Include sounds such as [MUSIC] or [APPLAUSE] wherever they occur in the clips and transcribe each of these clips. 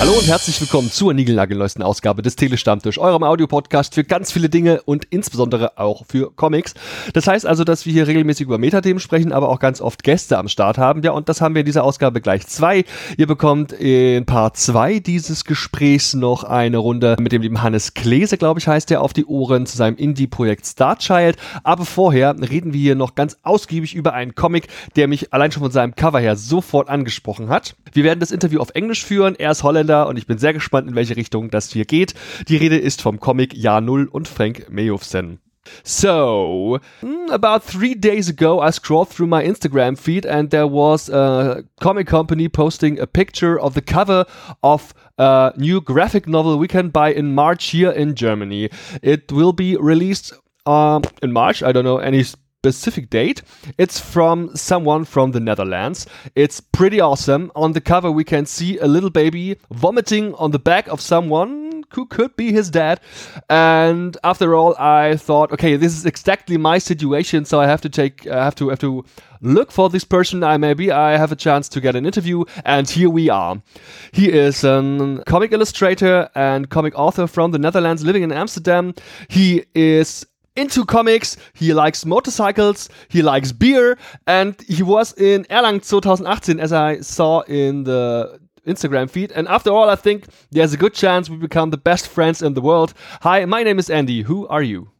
Al Herzlich willkommen zur niegelnagelneuesten Ausgabe des Telestammtisch, eurem Audiopodcast für ganz viele Dinge und insbesondere auch für Comics. Das heißt also, dass wir hier regelmäßig über Metathemen sprechen, aber auch ganz oft Gäste am Start haben. Ja, und das haben wir in dieser Ausgabe gleich zwei. Ihr bekommt in Part 2 dieses Gesprächs noch eine Runde mit dem lieben Hannes Klese, glaube ich, heißt der, auf die Ohren zu seinem Indie-Projekt Starchild. Aber vorher reden wir hier noch ganz ausgiebig über einen Comic, der mich allein schon von seinem Cover her sofort angesprochen hat. Wir werden das Interview auf Englisch führen. Er ist Holländer und ich bin sehr gespannt, in welche Richtung das hier geht. Die Rede ist vom Comic Jahr Null und Frank Meyofsen. So, mm, about three days ago, I scrolled through my Instagram feed and there was a comic company posting a picture of the cover of a new graphic novel we can buy in March here in Germany. It will be released um, in March. I don't know any specific date. It's from someone from the Netherlands. It's pretty awesome. On the cover, we can see a little baby vomiting on the back of someone who could be his dad. And after all, I thought, okay, this is exactly my situation, so I have to take, I have to, have to look for this person. I maybe I have a chance to get an interview, and here we are. He is a comic illustrator and comic author from the Netherlands, living in Amsterdam. He is into comics, he likes motorcycles, he likes beer, and he was in Erlang 2018, as I saw in the Instagram feed. And after all, I think there's a good chance we become the best friends in the world. Hi, my name is Andy. Who are you?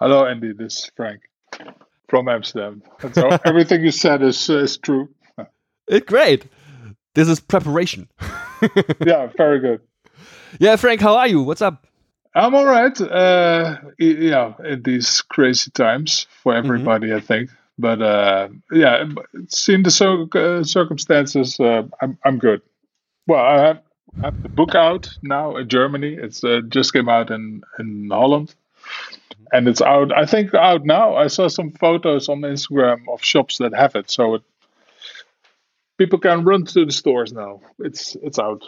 Hello, Andy. This is Frank from Amsterdam. So [LAUGHS] everything you said is is true. It, great. This is preparation. [LAUGHS] yeah, very good. Yeah, Frank, how are you? What's up? I'm all right. Uh, yeah, in these crazy times for mm-hmm. everybody, mm-hmm. I think. But uh, yeah, seeing the cir- uh, circumstances, uh, I'm I'm good. Well, I have, I have, the book out now in Germany. It's uh, just came out in in Holland, and it's out. I think out now. I saw some photos on Instagram of shops that have it, so it, people can run to the stores now. It's it's out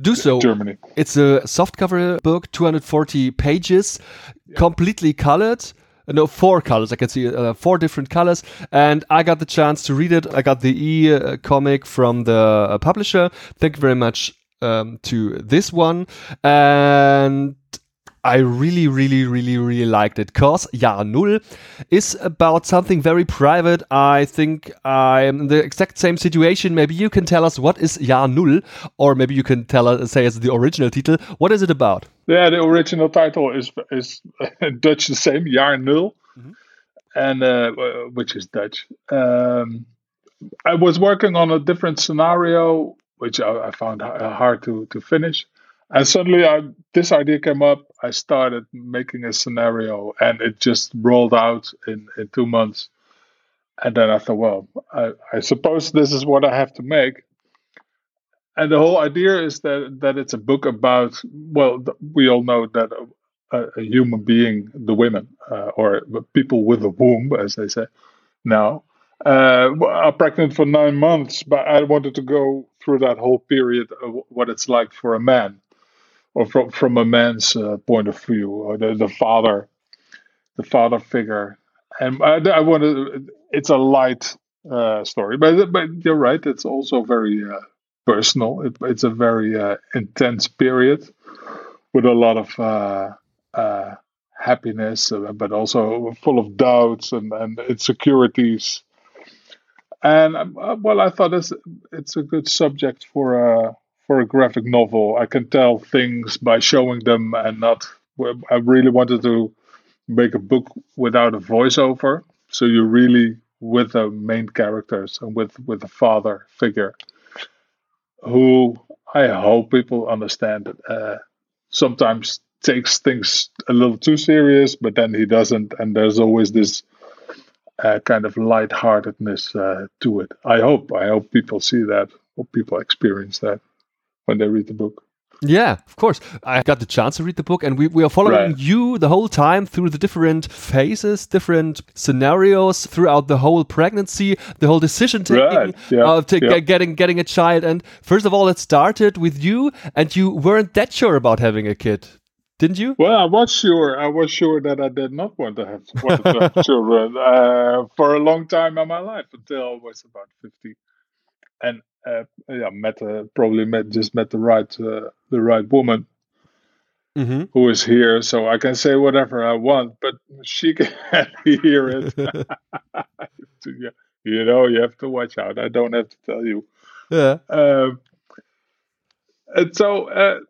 do so. Germany. It's a softcover book, 240 pages, yeah. completely colored. No, four colors. I can see uh, four different colors, and I got the chance to read it. I got the e uh, comic from the uh, publisher. Thank you very much um, to this one, and I really, really, really, really liked it. Cause Jahr Null is about something very private. I think I'm in the exact same situation. Maybe you can tell us what is Jahr Null, or maybe you can tell us, say as the original title. What is it about? Yeah, the original title is is [LAUGHS] Dutch the same, Jaar Nul, mm-hmm. and uh, which is Dutch. Um, I was working on a different scenario, which I, I found hard to to finish and suddenly I, this idea came up. I started making a scenario and it just rolled out in, in two months. And then I thought, well, I, I suppose this is what I have to make. And the whole idea is that, that it's a book about, well, we all know that a, a human being, the women, uh, or people with a womb, as they say now, uh, are pregnant for nine months. But I wanted to go through that whole period of what it's like for a man or from from a man's uh, point of view, or the, the father, the father figure. And I, I want to. It's a light uh, story, but but you're right. It's also very uh, personal. It, it's a very uh, intense period with a lot of uh, uh, happiness, but also full of doubts and, and insecurities. And well, I thought it's it's a good subject for a for a graphic novel. I can tell things by showing them and not. I really wanted to make a book without a voiceover, so you're really with the main characters and with with the father figure, who I hope people understand. Uh, sometimes takes things a little too serious, but then he doesn't, and there's always this uh, kind of lightheartedness uh, to it. I hope. I hope people see that. Hope people experience that when they read the book. Yeah, of course. I got the chance to read the book, and we, we are following right. you the whole time through the different phases, different scenarios throughout the whole pregnancy, the whole decision taking right. yeah. of yeah. getting getting a child. And first of all, it started with you, and you weren't that sure about having a kid, didn't you? Well, I was sure. I was sure that I did not want to have, want to have [LAUGHS] children uh, for a long time in my life until I was about fifty and uh, yeah, met uh, probably met just met the right uh, the right woman mm-hmm. who is here, so I can say whatever I want, but she [LAUGHS] can hear it. [LAUGHS] [LAUGHS] yeah, you know, you have to watch out. I don't have to tell you. Yeah. Um, and so, uh,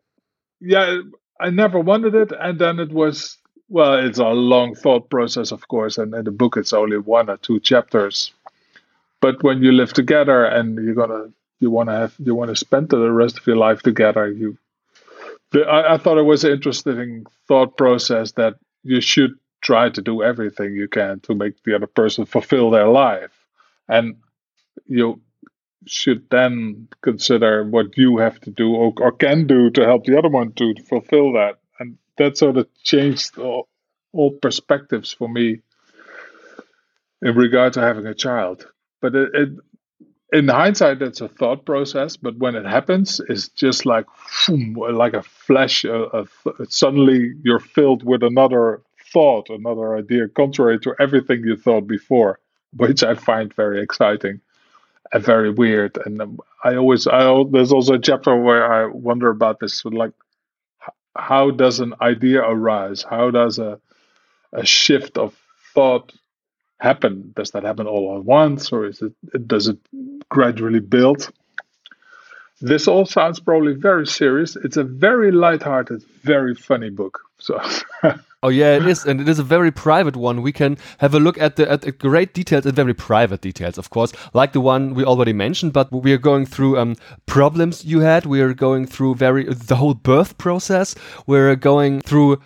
yeah, I never wanted it, and then it was well, it's a long thought process, of course, and in the book it's only one or two chapters. But when you live together and you're gonna you want to have you want to spend the rest of your life together, you. I, I thought it was an interesting thought process that you should try to do everything you can to make the other person fulfill their life, and you should then consider what you have to do or, or can do to help the other one to, fulfill that. And that sort of changed all, all perspectives for me in regard to having a child. But it, it, in hindsight, that's a thought process. But when it happens, it's just like like a flash. suddenly, you're filled with another thought, another idea, contrary to everything you thought before, which I find very exciting and very weird. And um, I always, I there's also a chapter where I wonder about this, like how does an idea arise? How does a a shift of thought happen? Does that happen all at once, or is it does it gradually build? This all sounds probably very serious. It's a very light-hearted, very funny book. So. [LAUGHS] oh yeah, it is, and it is a very private one. We can have a look at the at the great details and very private details, of course, like the one we already mentioned. But we are going through um, problems you had. We are going through very the whole birth process. We're going through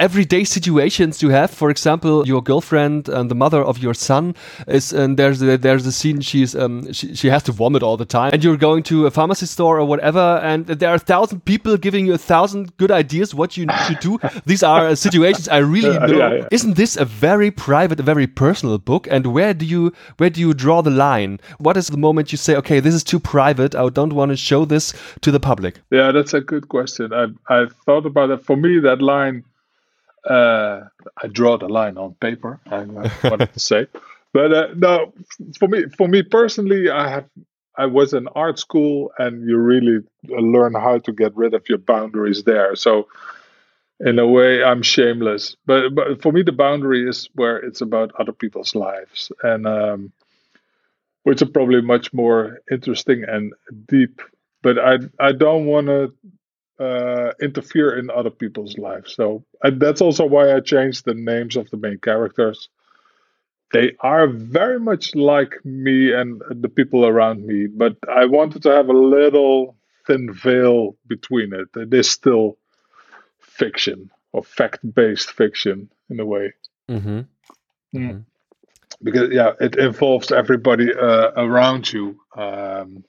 everyday situations you have. For example, your girlfriend and the mother of your son is, and there's a, there's a scene she's um she, she has to vomit all the time, and you're going to a pharmacy store or whatever, and there are a thousand people giving you a thousand good ideas what you need to do. These are uh, situations I really [LAUGHS] know. Yeah, yeah. Isn't this a very private, a very personal book? And where do you where do you draw the line? What is the moment you say, okay, this is too private. I don't want to show this to the public. Yeah, that's a good question. I I thought about it. For me, that line uh, I draw the line on paper. I [LAUGHS] wanted to say, but uh, no, for me, for me personally, I have I was in art school, and you really learn how to get rid of your boundaries there. So, in a way, I'm shameless. But but for me, the boundary is where it's about other people's lives, and um, which are probably much more interesting and deep. But I I don't want to uh, interfere in other people's lives. So that's also why I changed the names of the main characters. They are very much like me and the people around me, but I wanted to have a little thin veil between it. It is still fiction or fact-based fiction in a way. Mm-hmm. Mm. Mm-hmm. Because yeah, it involves everybody uh, around you. Um,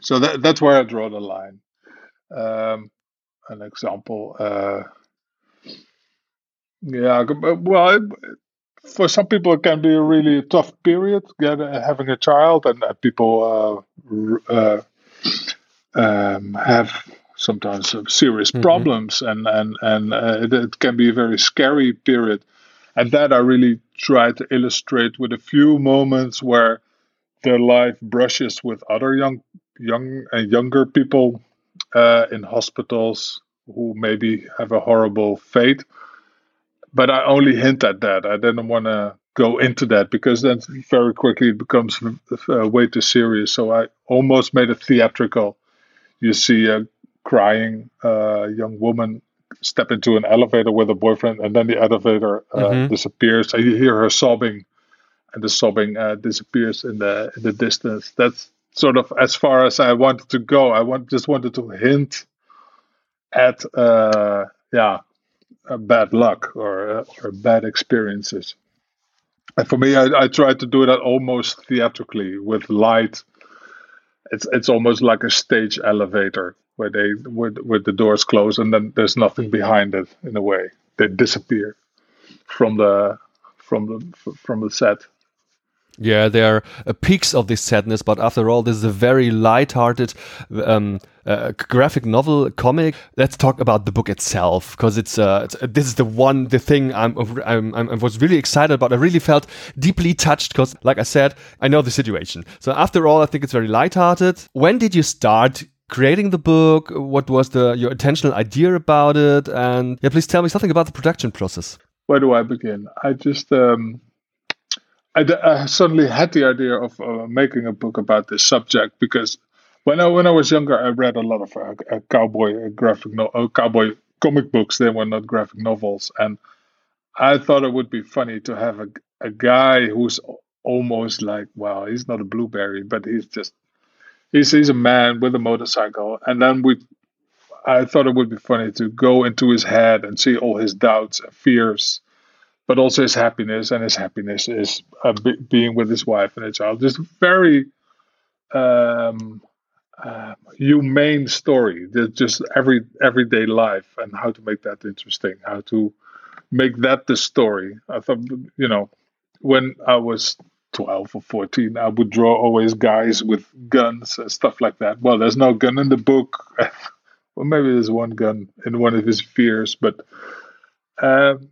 so that, that's where I draw the line. Um, an example. Uh, yeah, well, for some people it can be a really tough period getting having a child, and uh, people uh, uh, um, have sometimes serious mm-hmm. problems, and and and uh, it, it, can be a very scary period. And that I really try to illustrate with a few moments where their life brushes with other young young and younger people uh, in hospitals who maybe have a horrible fate. But I only hint at that. I didn't want to go into that because then very quickly it becomes uh, way too serious. So I almost made it theatrical. You see a crying uh, young woman step into an elevator with a boyfriend, and then the elevator uh, mm-hmm. disappears. And you hear her sobbing, and the sobbing uh, disappears in the in the distance. That's sort of as far as I wanted to go. I want just wanted to hint at uh, yeah, bad luck or uh, or bad experiences. And for me, I, I try to do that almost theatrically with light. It's it's almost like a stage elevator where they with with the doors close and then there's nothing behind it in a way. They disappear from the from the from the set. Yeah, there are uh, peaks of this sadness, but after all, this is a very light-hearted um, uh, graphic novel comic. Let's talk about the book itself, because it's, uh, it's uh, this is the one the thing I'm, I'm, I'm I was really excited about. I really felt deeply touched because, like I said, I know the situation. So after all, I think it's very light-hearted. When did you start creating the book? What was the your intentional idea about it? And yeah, please tell me something about the production process. Where do I begin? I just um, I, suddenly had the idea of uh, making a book about this subject because when I when I was younger, I read a lot of uh, uh, cowboy graphic no uh, cowboy comic books. They were not graphic novels, and I thought it would be funny to have a a guy who's almost like well, he's not a blueberry, but he's just he's he's a man with a motorcycle, and then we. I thought it would be funny to go into his head and see all his doubts and fears but also his happiness, and his happiness is uh, be- being with his wife and his child. Just very um, uh, humane story. Just every everyday life and how to make that interesting. How to make that the story. I thought, you know, when I was 12 or 14, I would draw always guys with guns and stuff like that. Well, there's no gun in the book. [LAUGHS] well, maybe there's one gun in one of his fears, but um,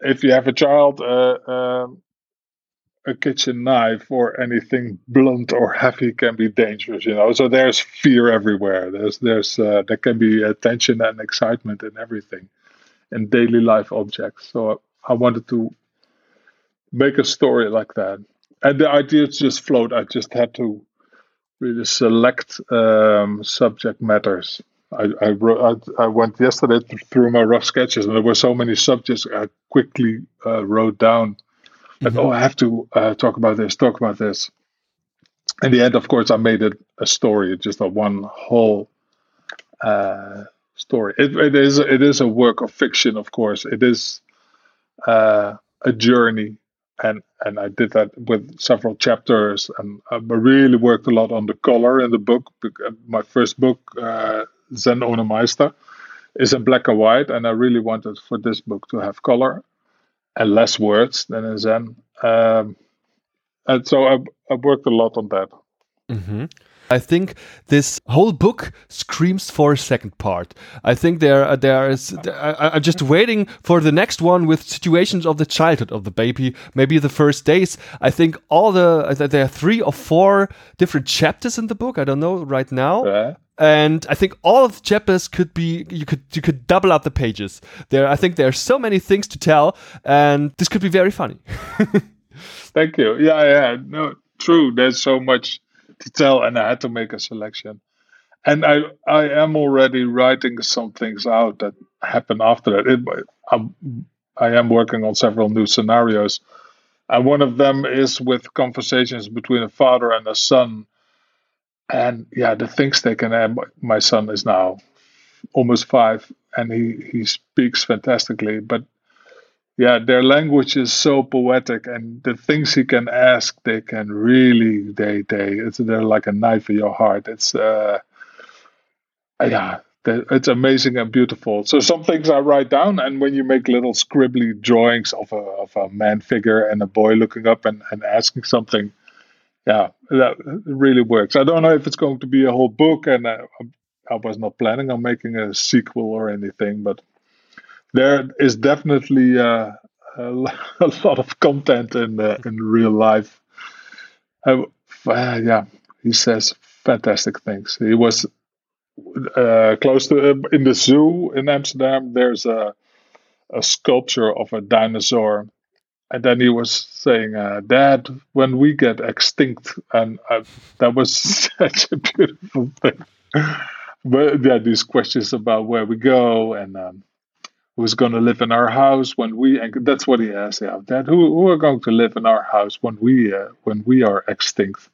if you have a child, uh, um, a kitchen knife or anything blunt or heavy can be dangerous. You know, so there's fear everywhere. There's there's uh, there can be tension and excitement in everything, in daily life objects. So I wanted to make a story like that, and the ideas just flowed. I just had to really select um, subject matters I, I, wrote, I, I, went yesterday through my rough sketches, and there were so many subjects I quickly uh, wrote down. Mm-hmm. oh, I have to uh, talk about this, talk about this. In the end, of course, I made it a story, just a one whole uh, story. It, it is it is a work of fiction, of course. It is uh, a journey, and and I did that with several chapters, and I really worked a lot on the color in the book. My first book Zen Onomeister is in black and white, and I really wanted for this book to have color and less words than in Zen. Um, and so I, I worked a lot on that. Mm-hmm. I think this whole book screams for a second part. I think there uh, there is. I, am just waiting for the next one with situations of the childhood of the baby, maybe the first days. I think all the uh, there are three or four different chapters in the book. I don't know right now. Yeah and I think all of the chapters could be you could you could double up the pages. There, I think there are so many things to tell, and this could be very funny. [LAUGHS] Thank you. Yeah, yeah, no, true. There's so much to tell, and I had to make a selection. And I I am already writing some things out that happen after that. It, I'm, I am working on several new scenarios, and one of them is with conversations between a father and a son and yeah, the things they can add. My son is now almost five, and he he speaks fantastically. But yeah, their language is so poetic, and the things he can ask, they can really they they it's they're like a knife in your heart. It's uh yeah. It's amazing and beautiful. So some things I write down, and when you make little scribbly drawings of a of a man figure and a boy looking up and, and asking something, yeah, that really works. I don't know if it's going to be a whole book, and I, I was not planning on making a sequel or anything, but there is definitely uh, [LAUGHS] a, lot of content in uh, in real life. Uh, yeah, he says fantastic things. He was uh, close to uh, in the zoo in Amsterdam. There's a a sculpture of a dinosaur and then he was saying, uh, "Dad, when we get extinct," and uh, that was [LAUGHS] such a beautiful thing. But yeah, these questions about where we go and um, who's going to live in our house when we and that's what he asked. Yeah, Dad, who who are going to live in our house when we uh, when we are extinct?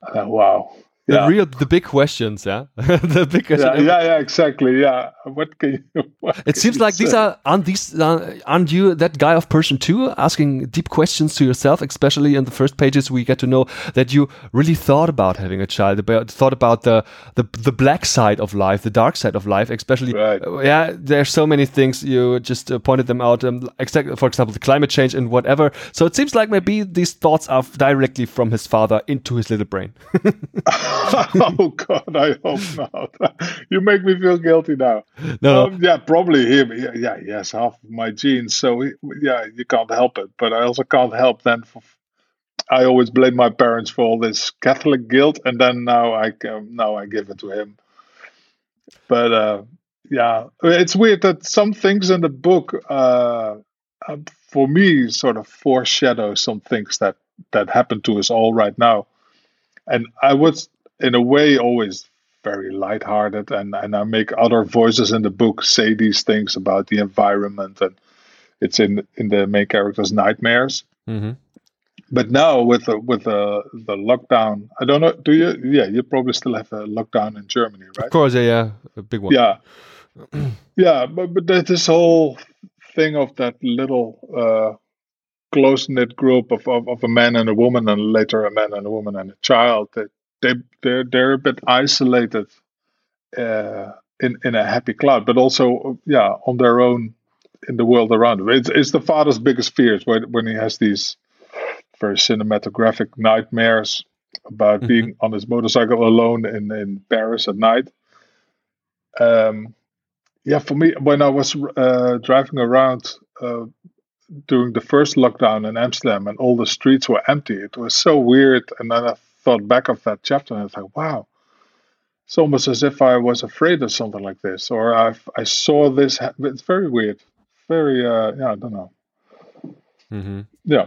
Uh, wow, the yeah. real the big questions yeah [LAUGHS] the big question. Yeah, yeah, yeah exactly yeah what can you [LAUGHS] what it seems like say? these are aren't these uh, aren't you that guy of person too asking deep questions to yourself especially in the first pages we get to know that you really thought about having a child about thought about the the, the black side of life the dark side of life especially right. uh, yeah there's so many things you just uh, pointed them out um, for example the climate change and whatever so it seems like maybe these thoughts are directly from his father into his little brain [LAUGHS] [LAUGHS] oh God, I hope not. [LAUGHS] you make me feel guilty now. No, um, yeah, probably him. Yeah, yeah, has half of my genes, so yeah, you can't help it. But I also can't help then. For, I always blame my parents for all this Catholic guilt, and then now I um, now I give it to him. But uh, yeah, it's weird that some things in the book, uh, uh for me, sort of foreshadow some things that that happen to us all right now and I was in a way always very lighthearted and, and I make other voices in the book say these things about the environment and it's in in the main character's nightmares. Mm-hmm. But now with the with the the lockdown, I don't know. Do you? Yeah, you probably still have a lockdown in Germany, right? Of course, yeah, yeah, a big one. Yeah, [CLEARS THROAT] yeah, but but there's this whole thing of that little uh, close knit group of, of, of, a man and a woman, and later a man and a woman and a child. They they they're, they're a bit isolated uh, in in a happy cloud, but also yeah on their own in the world around them. It's, it's the father's biggest fears when when he has these very cinematographic nightmares about mm-hmm. being on his motorcycle alone in in Paris at night. Um, yeah, for me, when I was uh, driving around uh, during the first lockdown in Amsterdam and all the streets were empty. It was so weird. And then I thought back of that chapter and I thought, wow, it's almost as if I was afraid of something like this or I I saw this. Ha- it's very weird. Very, uh, yeah, I don't know. Mm-hmm. Yeah,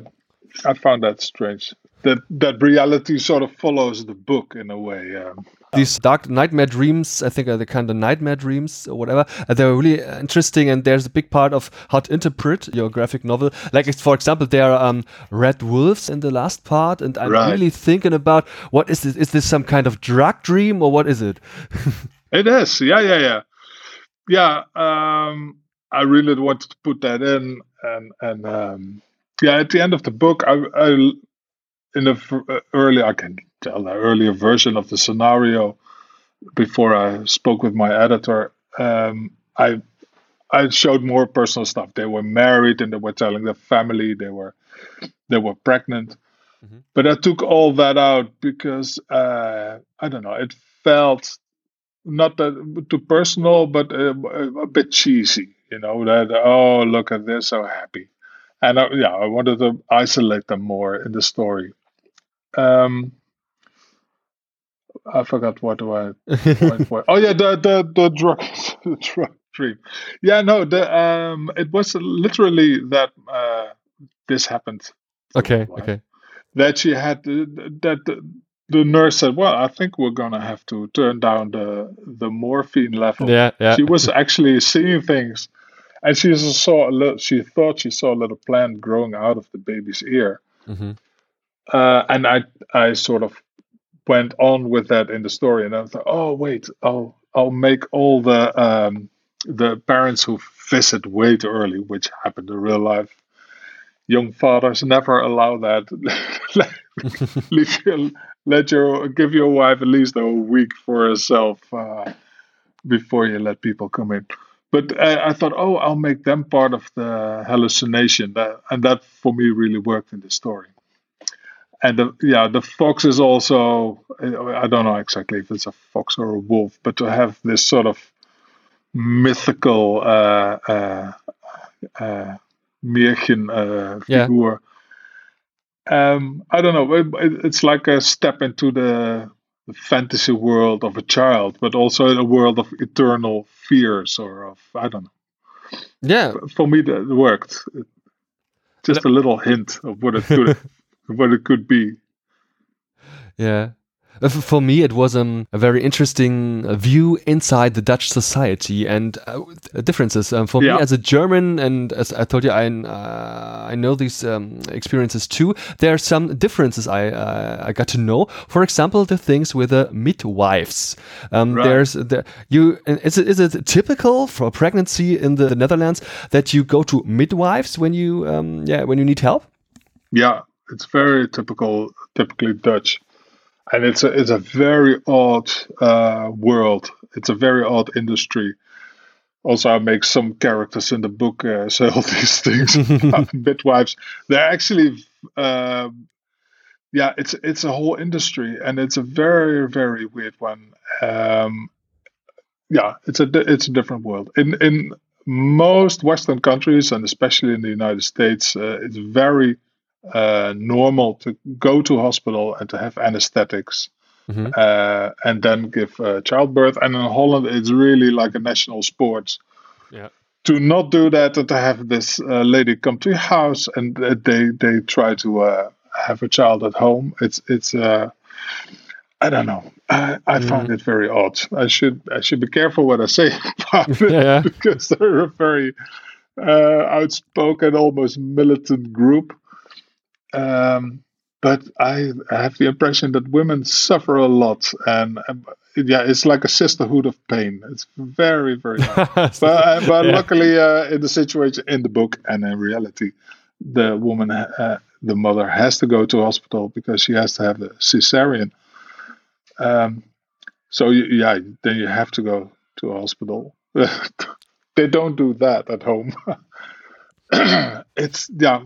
I found that strange that that reality sort of follows the book in a way. Um, These dark nightmare dreams, I think, are the kind of nightmare dreams or whatever. They're really interesting, and there's a big part of how to interpret your graphic novel. Like, for example, there are um, red wolves in the last part, and I'm right. really thinking about what is this? Is this some kind of drug dream or what is it? [LAUGHS] it is, yeah, yeah, yeah, yeah. Um, I really wanted to put that in, and and um, yeah, at the end of the book, I, I in the uh, early, I can tell the earlier version of the scenario before I spoke with my editor. Um, I I showed more personal stuff. They were married and they were telling their family they were they were pregnant. Mm-hmm. But I took all that out because uh, I don't know. It felt not that too personal, but a, a, bit cheesy. You know that oh look at this, so happy, and I, yeah, I wanted to isolate them more in the story. Um, I forgot what I. [LAUGHS] For. Oh yeah, the the the drug [LAUGHS] the drug dream. Yeah, no, the um, it was literally that uh, this happened. Okay, okay. That she had that the, the nurse said, "Well, I think we're gonna have to turn down the the morphine level." Yeah, yeah. She was [LAUGHS] actually seeing things, and she saw a little. She thought she saw a little plant growing out of the baby's ear. Mm-hmm uh, and I I sort of went on with that in the story, and I thought, oh wait, I'll I'll make all the um, the parents who visit way too early, which happened in real life. Young fathers never allow that. [LAUGHS] Leave your, let your give your wife at least a week for herself uh, before you let people come in. But I, I, thought, oh, I'll make them part of the hallucination, that, and that for me really worked in the story and the, yeah, the fox is also I don't know exactly if it's a fox or a wolf, but to have this sort of mythical uh, uh, uh, Märchen uh, figure. Yeah. Um, I don't know. It, it's like a step into the, the fantasy world of a child, but also a world of eternal fears or of I don't know. Yeah, for me that worked. Just a little hint of what it could [LAUGHS] what it could be. Yeah. Uh, For me, it was um, a very interesting uh, view inside the Dutch society and uh, differences. Um, for Yeah. me, as a German, and as I told you, I uh, I know these um, experiences too. There are some differences I uh, I got to know. For example, the things with the midwives. Um, Right. There's the you. Is it is it typical for pregnancy in the, Netherlands that you go to midwives when you um, yeah when you need help? Yeah, it's very typical, typically Dutch, and it's a it's a very odd uh, world. It's a very odd industry. Also, I make some characters in the book uh, [LAUGHS] say all these things. [LAUGHS] Midwives, they're actually, um yeah, it's it's a whole industry, and it's a very very weird one. Um, yeah, it's a it's a different world. In in most Western countries, and especially in the United States, uh, it's very uh, normal to go to hospital and to have anesthetics Mhm. uh, and then give uh, childbirth. And in Holland, it's really like a national sport. Yeah. To not do that and to have this uh, lady come to your house and uh, they they try to uh, have a child at home. It's it's uh, I don't know. I, I find it very odd. I should I should be careful what I say [LAUGHS] about it yeah. because they're a very uh, outspoken, almost militant group. Um, but I have the impression that women suffer a lot, and um, yeah, it's like a sisterhood of pain. It's very, very. hard. [LAUGHS] but uh, but Yeah. luckily, uh, in the situation in the book and in reality, the woman, uh, the mother, has to go to hospital because she has to have a cesarean. Um, so you, yeah, then you have to go to a hospital. [LAUGHS] they don't do that at home. [CLEARS THROAT] it's yeah,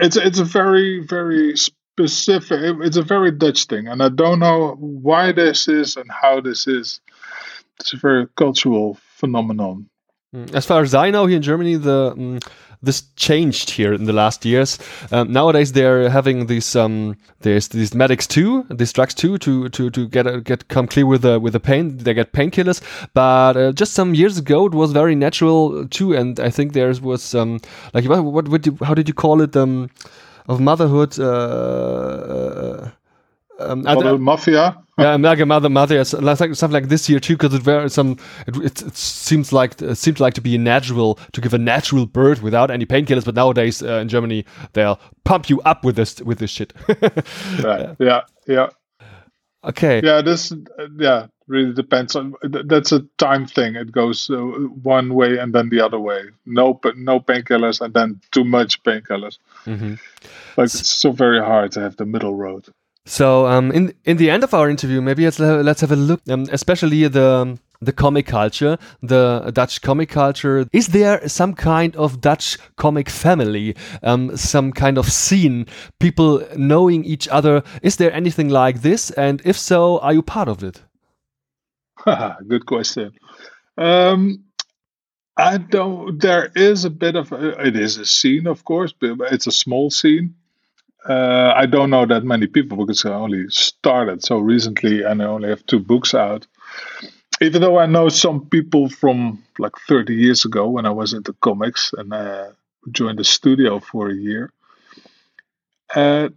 it's it's a very very specific. It's a very Dutch thing, and I don't know why this is and how this is. It's a very cultural phenomenon. Mm, As far as I know, here in Germany, the um, this changed here in the last years. Um, nowadays, they're having these um, there's these medics too, these drugs too, to to to get uh, get come clear with the with the pain. They get painkillers, but uh, just some years ago, it was very natural too. And I think there was um, like what what would you, how did you call it um, of motherhood? Uh, um, I [LAUGHS] Mother mafia. yeah, like a mother, mother, yes, like something like this year too, because it were some. It, it, it seems like it seemed like to be natural to give a natural birth without any painkillers. But nowadays uh, in Germany, they'll pump you up with this with this shit. [LAUGHS] Right. Yeah, yeah, okay. yeah. This, uh, yeah, really depends on. th- That's a time thing. It goes uh, one way and then the other way. No, but no painkillers and then too much painkillers. Mhm. Like it's so very hard to have the middle road. So um, in in the end of our interview, maybe let's let's have a look, um, especially the the comic culture, the Dutch comic culture. Is there some kind of Dutch comic family, um, some kind of scene, people knowing each other? Is there anything like this? And if so, are you part of it? [LAUGHS] Good question. Um, I don't. There is a bit of. A, it is a scene, of course, but it's a small scene. Uh, I don't know that many people because I only started so recently, and I only have two books out. Even though I know some people from like 30 years ago when I was into comics and uh, joined the studio for a year. Uh,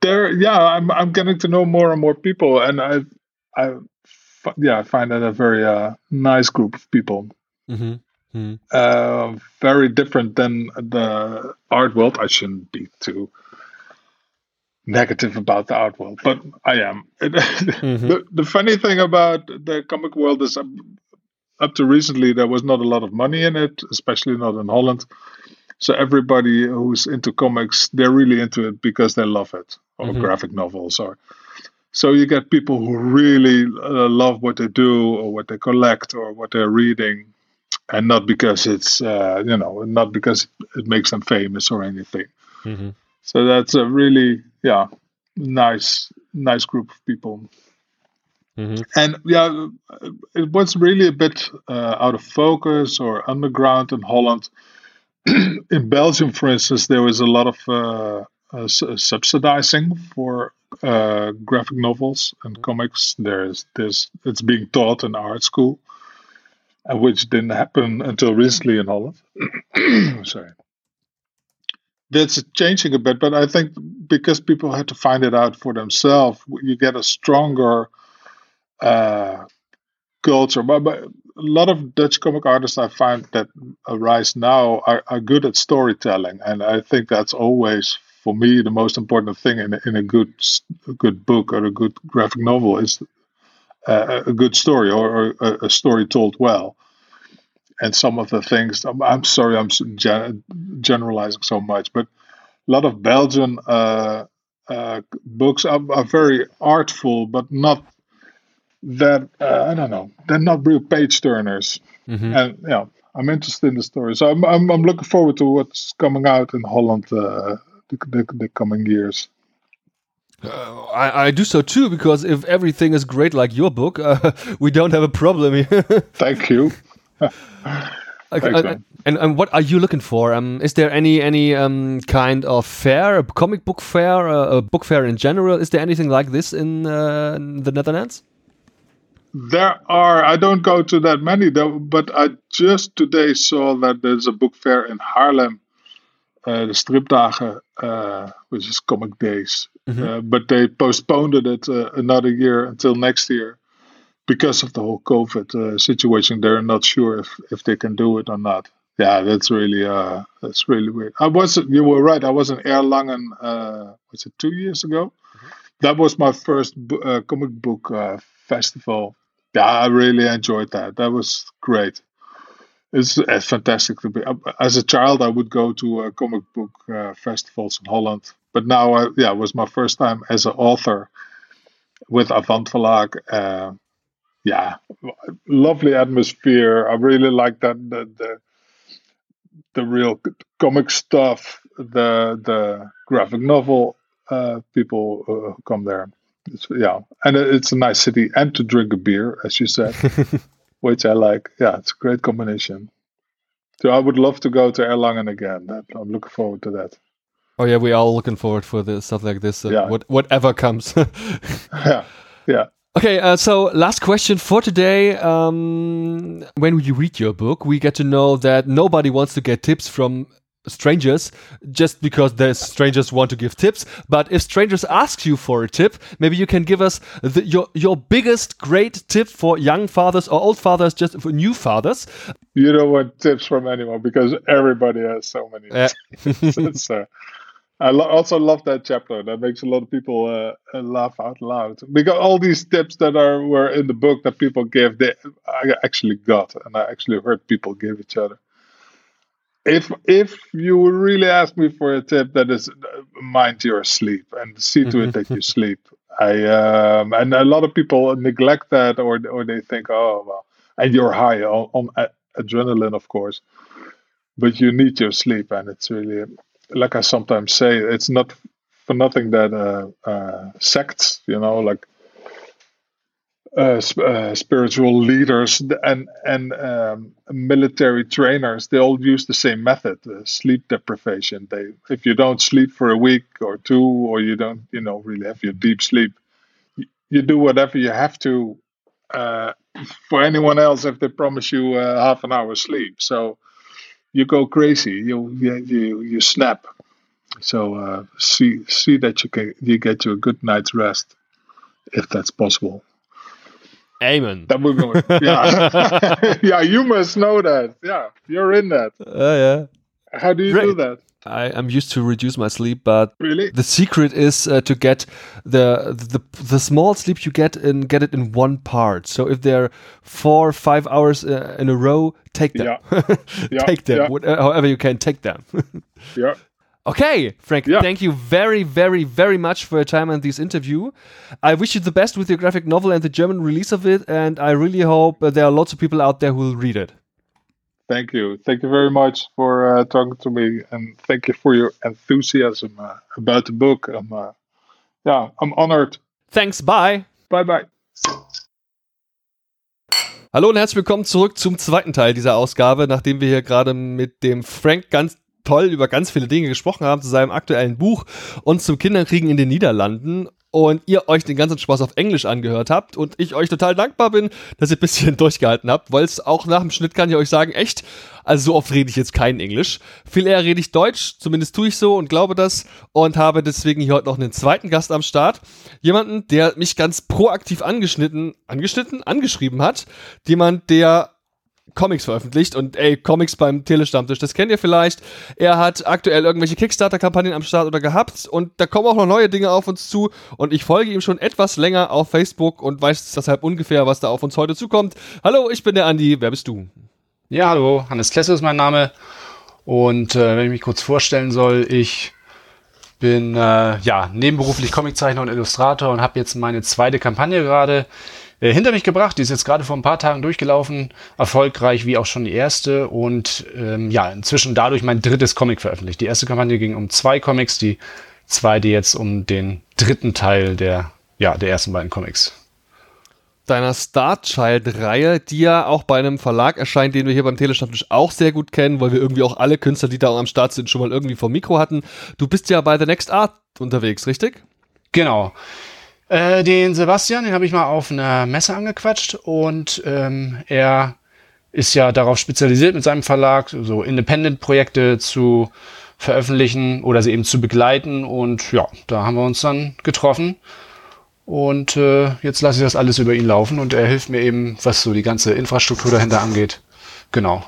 there, yeah, I'm I'm getting to know more and more people, and I, I, yeah, I find that a very uh, nice group of people. Mm-hmm. Uh, very different than the art world. I shouldn't be too negative about the art world, but I am. the, the funny thing about the comic world is, um, up to recently, there was not a lot of money in it, especially not in Holland. So everybody who's into comics, they're really into it because they love it, or Mhm. graphic novels, or so you get people who really uh, love what they do, or what they collect, or what they're reading, and not because it's uh, you know not because it makes them famous or anything. Mm-hmm. So that's a really yeah nice nice group of people. Mm-hmm. And yeah, it was really a bit uh, out of focus or underground in Holland. [CLEARS THROAT] in Belgium, for instance, there was a lot of uh, uh, subsidizing for uh, graphic novels and comics. There's this it's being taught in art school, uh, which didn't happen until recently in Holland. [CLEARS THROAT] Sorry. That's changing a bit, but I think because people had to find it out for themselves, you get a stronger uh, culture. But, but, a lot of Dutch comic artists I find that arise now are, are good at storytelling, and I think that's always for me the most important thing in a, in a good a good book or a good graphic novel is uh, a good story or, or a, a story told well and some of the things I'm, sorry I'm gen- generalizing so much, but a lot of Belgian uh, uh, books are, are, very artful, but not that uh, I don't know. They're not real page turners, mm-hmm. and yeah, I'm interested in the story. So I'm, I'm, I'm looking forward to what's coming out in Holland uh, the, the, the coming years. Uh, I, I, do so too because if everything is great like your book, uh, [LAUGHS] we don't have a problem here. [LAUGHS] Thank you. [LAUGHS] Okay, uh, and, and what are you looking for? Um, is there any any um, kind of fair, a comic book fair, uh, a book fair in general? Is there anything like this in, uh, in the Netherlands? There are. I don't go to that many though, but I just today saw that there's a book fair in Haarlem, uh, the Stripdagen, uh, which is Comic Days, mm -hmm. but they postponed it uh, another year until next year because of the whole COVID uh, situation, they're not sure if, if they can do it or not. Yeah, that's really uh, that's really weird. I was you were right. I was in Erlangen. Uh, was it two years ago? Mm-hmm. That was my first uh, comic book uh, festival. Yeah, I really enjoyed that. That was great. It's, it's uh, fantastic to be. Uh, as a child, I would go to uh, comic book uh, festivals in Holland, but now, I, yeah, it was my first time as an author with Avant Verlag. Yeah, lovely atmosphere. I really like that the the, the real comic stuff, the the graphic novel uh, people uh, come there. It's, yeah, and it's a nice city, and to drink a beer, as you said, [LAUGHS] which I like. Yeah, it's a great combination. So I would love to go to Erlangen again. That, I'm looking forward to that. Oh yeah, we're all looking forward for the stuff like this. Uh, yeah. What, whatever comes. [LAUGHS] [LAUGHS] yeah, yeah. Okay, uh, so last question for today. Um, when you read your book, we get to know that nobody wants to get tips from strangers just because the strangers want to give tips. But if strangers ask you for a tip, maybe you can give us the, your your biggest great tip for young fathers or old fathers, just for new fathers. You don't want tips from anyone because everybody has so many. Yeah. so, [LAUGHS] I lo- also love that chapter. That makes a lot of people uh, uh, laugh out loud because all these tips that are were in the book that people give, they I actually got, and I actually heard people give each other. If if you really ask me for a tip, that is uh, mind your sleep and see to it that you [LAUGHS] sleep. I um, and a lot of people neglect that, or or they think, oh well, and you're high on, on adrenaline, of course, but you need your sleep, and it's really like I sometimes say, it's not for nothing that uh, uh, sects, you know, like uh, sp- uh, spiritual leaders and and um, military trainers, they all use the same method: uh, sleep deprivation. They, if you don't sleep for a week or two, or you don't, you know, really have your deep sleep, you, you do whatever you have to. Uh, for anyone else, if they promise you half an hour sleep, so you go crazy. You you you, snap. So uh, see see that you can you get you a good night's rest, if that's possible. Amen. That would go. Yeah, [LAUGHS] [LAUGHS] yeah. You must know that. Yeah, you're in that. Oh uh, yeah. How do you Great. do that? I am used to reduce my sleep, but really? the secret is uh, to get the the the small sleep you get and get it in one part. So if they're four five hours uh, in a row, take them, yeah. [LAUGHS] yeah. take them, yeah. Uh, however you can take them. [LAUGHS] yeah. Okay, Frank, yeah. thank you very, very, very much for your time and this interview. I wish you the best with your graphic novel and the German release of it, and I really hope there are lots of people out there who will read it. Thank you. Thank you very much for uh, talking to me, and thank you for your enthusiasm uh, about the book. I'm, uh, yeah, I'm honored. Thanks. Bye. Bye bye. Hallo und herzlich willkommen zurück zum zweiten Teil dieser Ausgabe, nachdem wir hier gerade mit dem Frank ganz toll über ganz viele Dinge gesprochen haben zu seinem aktuellen Buch und zum Kinderkriegen in den Niederlanden. Und ihr euch den ganzen Spaß auf Englisch angehört habt und ich euch total dankbar bin, dass ihr ein bisschen [LAUGHS] durchgehalten habt, weil es auch nach dem Schnitt kann ich euch sagen, echt, also so oft rede ich jetzt kein Englisch. Viel eher rede ich Deutsch, zumindest tue ich so und glaube das und habe deswegen hier heute noch einen zweiten Gast am Start. Jemanden, der mich ganz proaktiv angeschnitten, angeschnitten, angeschrieben hat. Jemand, der Comics veröffentlicht und ey, Comics beim Telestammtisch, das kennt ihr vielleicht. Er hat aktuell irgendwelche Kickstarter-Kampagnen am Start oder gehabt und da kommen auch noch neue Dinge auf uns zu und ich folge ihm schon etwas länger auf Facebook und weiß deshalb ungefähr, was da auf uns heute zukommt. Hallo, ich bin der Andi, wer bist du? Ja, hallo, Hannes Klesse ist mein Name und äh, wenn ich mich kurz vorstellen soll, ich bin äh, ja nebenberuflich Comiczeichner und Illustrator und habe jetzt meine zweite Kampagne gerade äh, hinter mich gebracht. Die ist jetzt gerade vor ein paar Tagen durchgelaufen, erfolgreich wie auch schon die erste und ähm, ja, inzwischen dadurch mein drittes Comic veröffentlicht. Die erste Kampagne ging um zwei Comics, die zweite jetzt um den dritten Teil der, ja, der ersten beiden Comics deiner Star Child-Reihe, die ja auch bei einem Verlag erscheint, den wir hier beim Telestammtisch auch sehr gut kennen, weil wir irgendwie auch alle Künstler, die da am Start sind, schon mal irgendwie vom Mikro hatten. Du bist ja bei The Next Art unterwegs, richtig? Genau. Äh, den Sebastian, den habe ich mal auf einer Messe angequatscht und ähm, er ist ja darauf spezialisiert mit seinem Verlag, so Independent-Projekte zu veröffentlichen oder sie eben zu begleiten. Und ja, da haben wir uns dann getroffen. Und äh, jetzt lasse ich das alles über ihn laufen und er hilft mir eben, was so die ganze Infrastruktur dahinter angeht. Genau.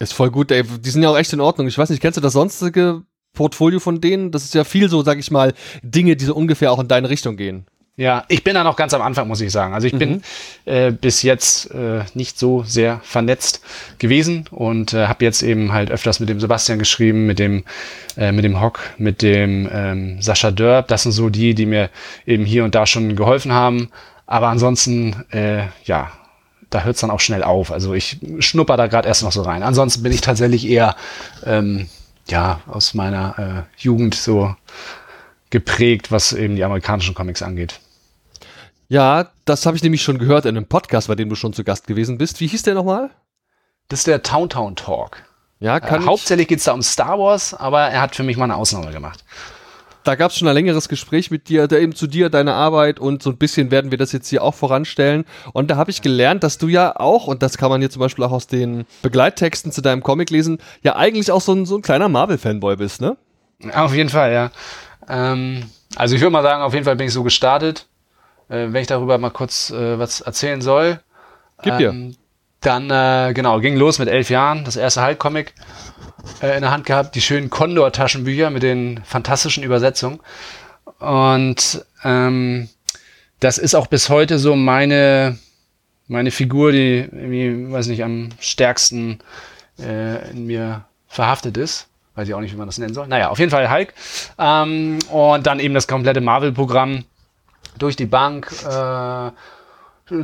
Ist voll gut, ey. Die sind ja auch echt in Ordnung. Ich weiß nicht, kennst du das sonstige Portfolio von denen? Das ist ja viel so, sag ich mal, Dinge, die so ungefähr auch in deine Richtung gehen. Ja, ich bin da noch ganz am Anfang, muss ich sagen. Also ich mhm. bin äh, bis jetzt äh, nicht so sehr vernetzt gewesen und äh, habe jetzt eben halt öfters mit dem Sebastian geschrieben, mit dem äh, mit dem Hock, mit dem ähm, Sascha Dörb. Das sind so die, die mir eben hier und da schon geholfen haben. Aber ansonsten, äh, ja, da hört es dann auch schnell auf. Also ich schnupper da gerade erst noch so rein. Ansonsten bin ich tatsächlich eher ähm, ja aus meiner äh, Jugend so geprägt, was eben die amerikanischen Comics angeht. Ja, das habe ich nämlich schon gehört in einem Podcast, bei dem du schon zu Gast gewesen bist. Wie hieß der nochmal? Das ist der Towntown Talk. Ja, kann äh, Hauptsächlich geht es da um Star Wars, aber er hat für mich mal eine Ausnahme gemacht. Da gab es schon ein längeres Gespräch mit dir, der eben zu dir, deine Arbeit und so ein bisschen werden wir das jetzt hier auch voranstellen. Und da habe ich gelernt, dass du ja auch, und das kann man hier zum Beispiel auch aus den Begleittexten zu deinem Comic lesen, ja eigentlich auch so ein, so ein kleiner Marvel-Fanboy bist, ne? Auf jeden Fall, ja. Ähm, also ich würde mal sagen, auf jeden Fall bin ich so gestartet äh, wenn ich darüber mal kurz äh, was erzählen soll. Gib dir. Ähm, dann, äh, genau, ging los mit elf Jahren, das erste Hulk-Comic äh, in der Hand gehabt, die schönen Condor-Taschenbücher mit den fantastischen Übersetzungen. Und ähm, das ist auch bis heute so meine, meine Figur, die irgendwie, weiß nicht, am stärksten äh, in mir verhaftet ist. Weiß ich auch nicht, wie man das nennen soll. Naja, auf jeden Fall Hulk. Ähm, und dann eben das komplette Marvel-Programm durch die Bank. Äh,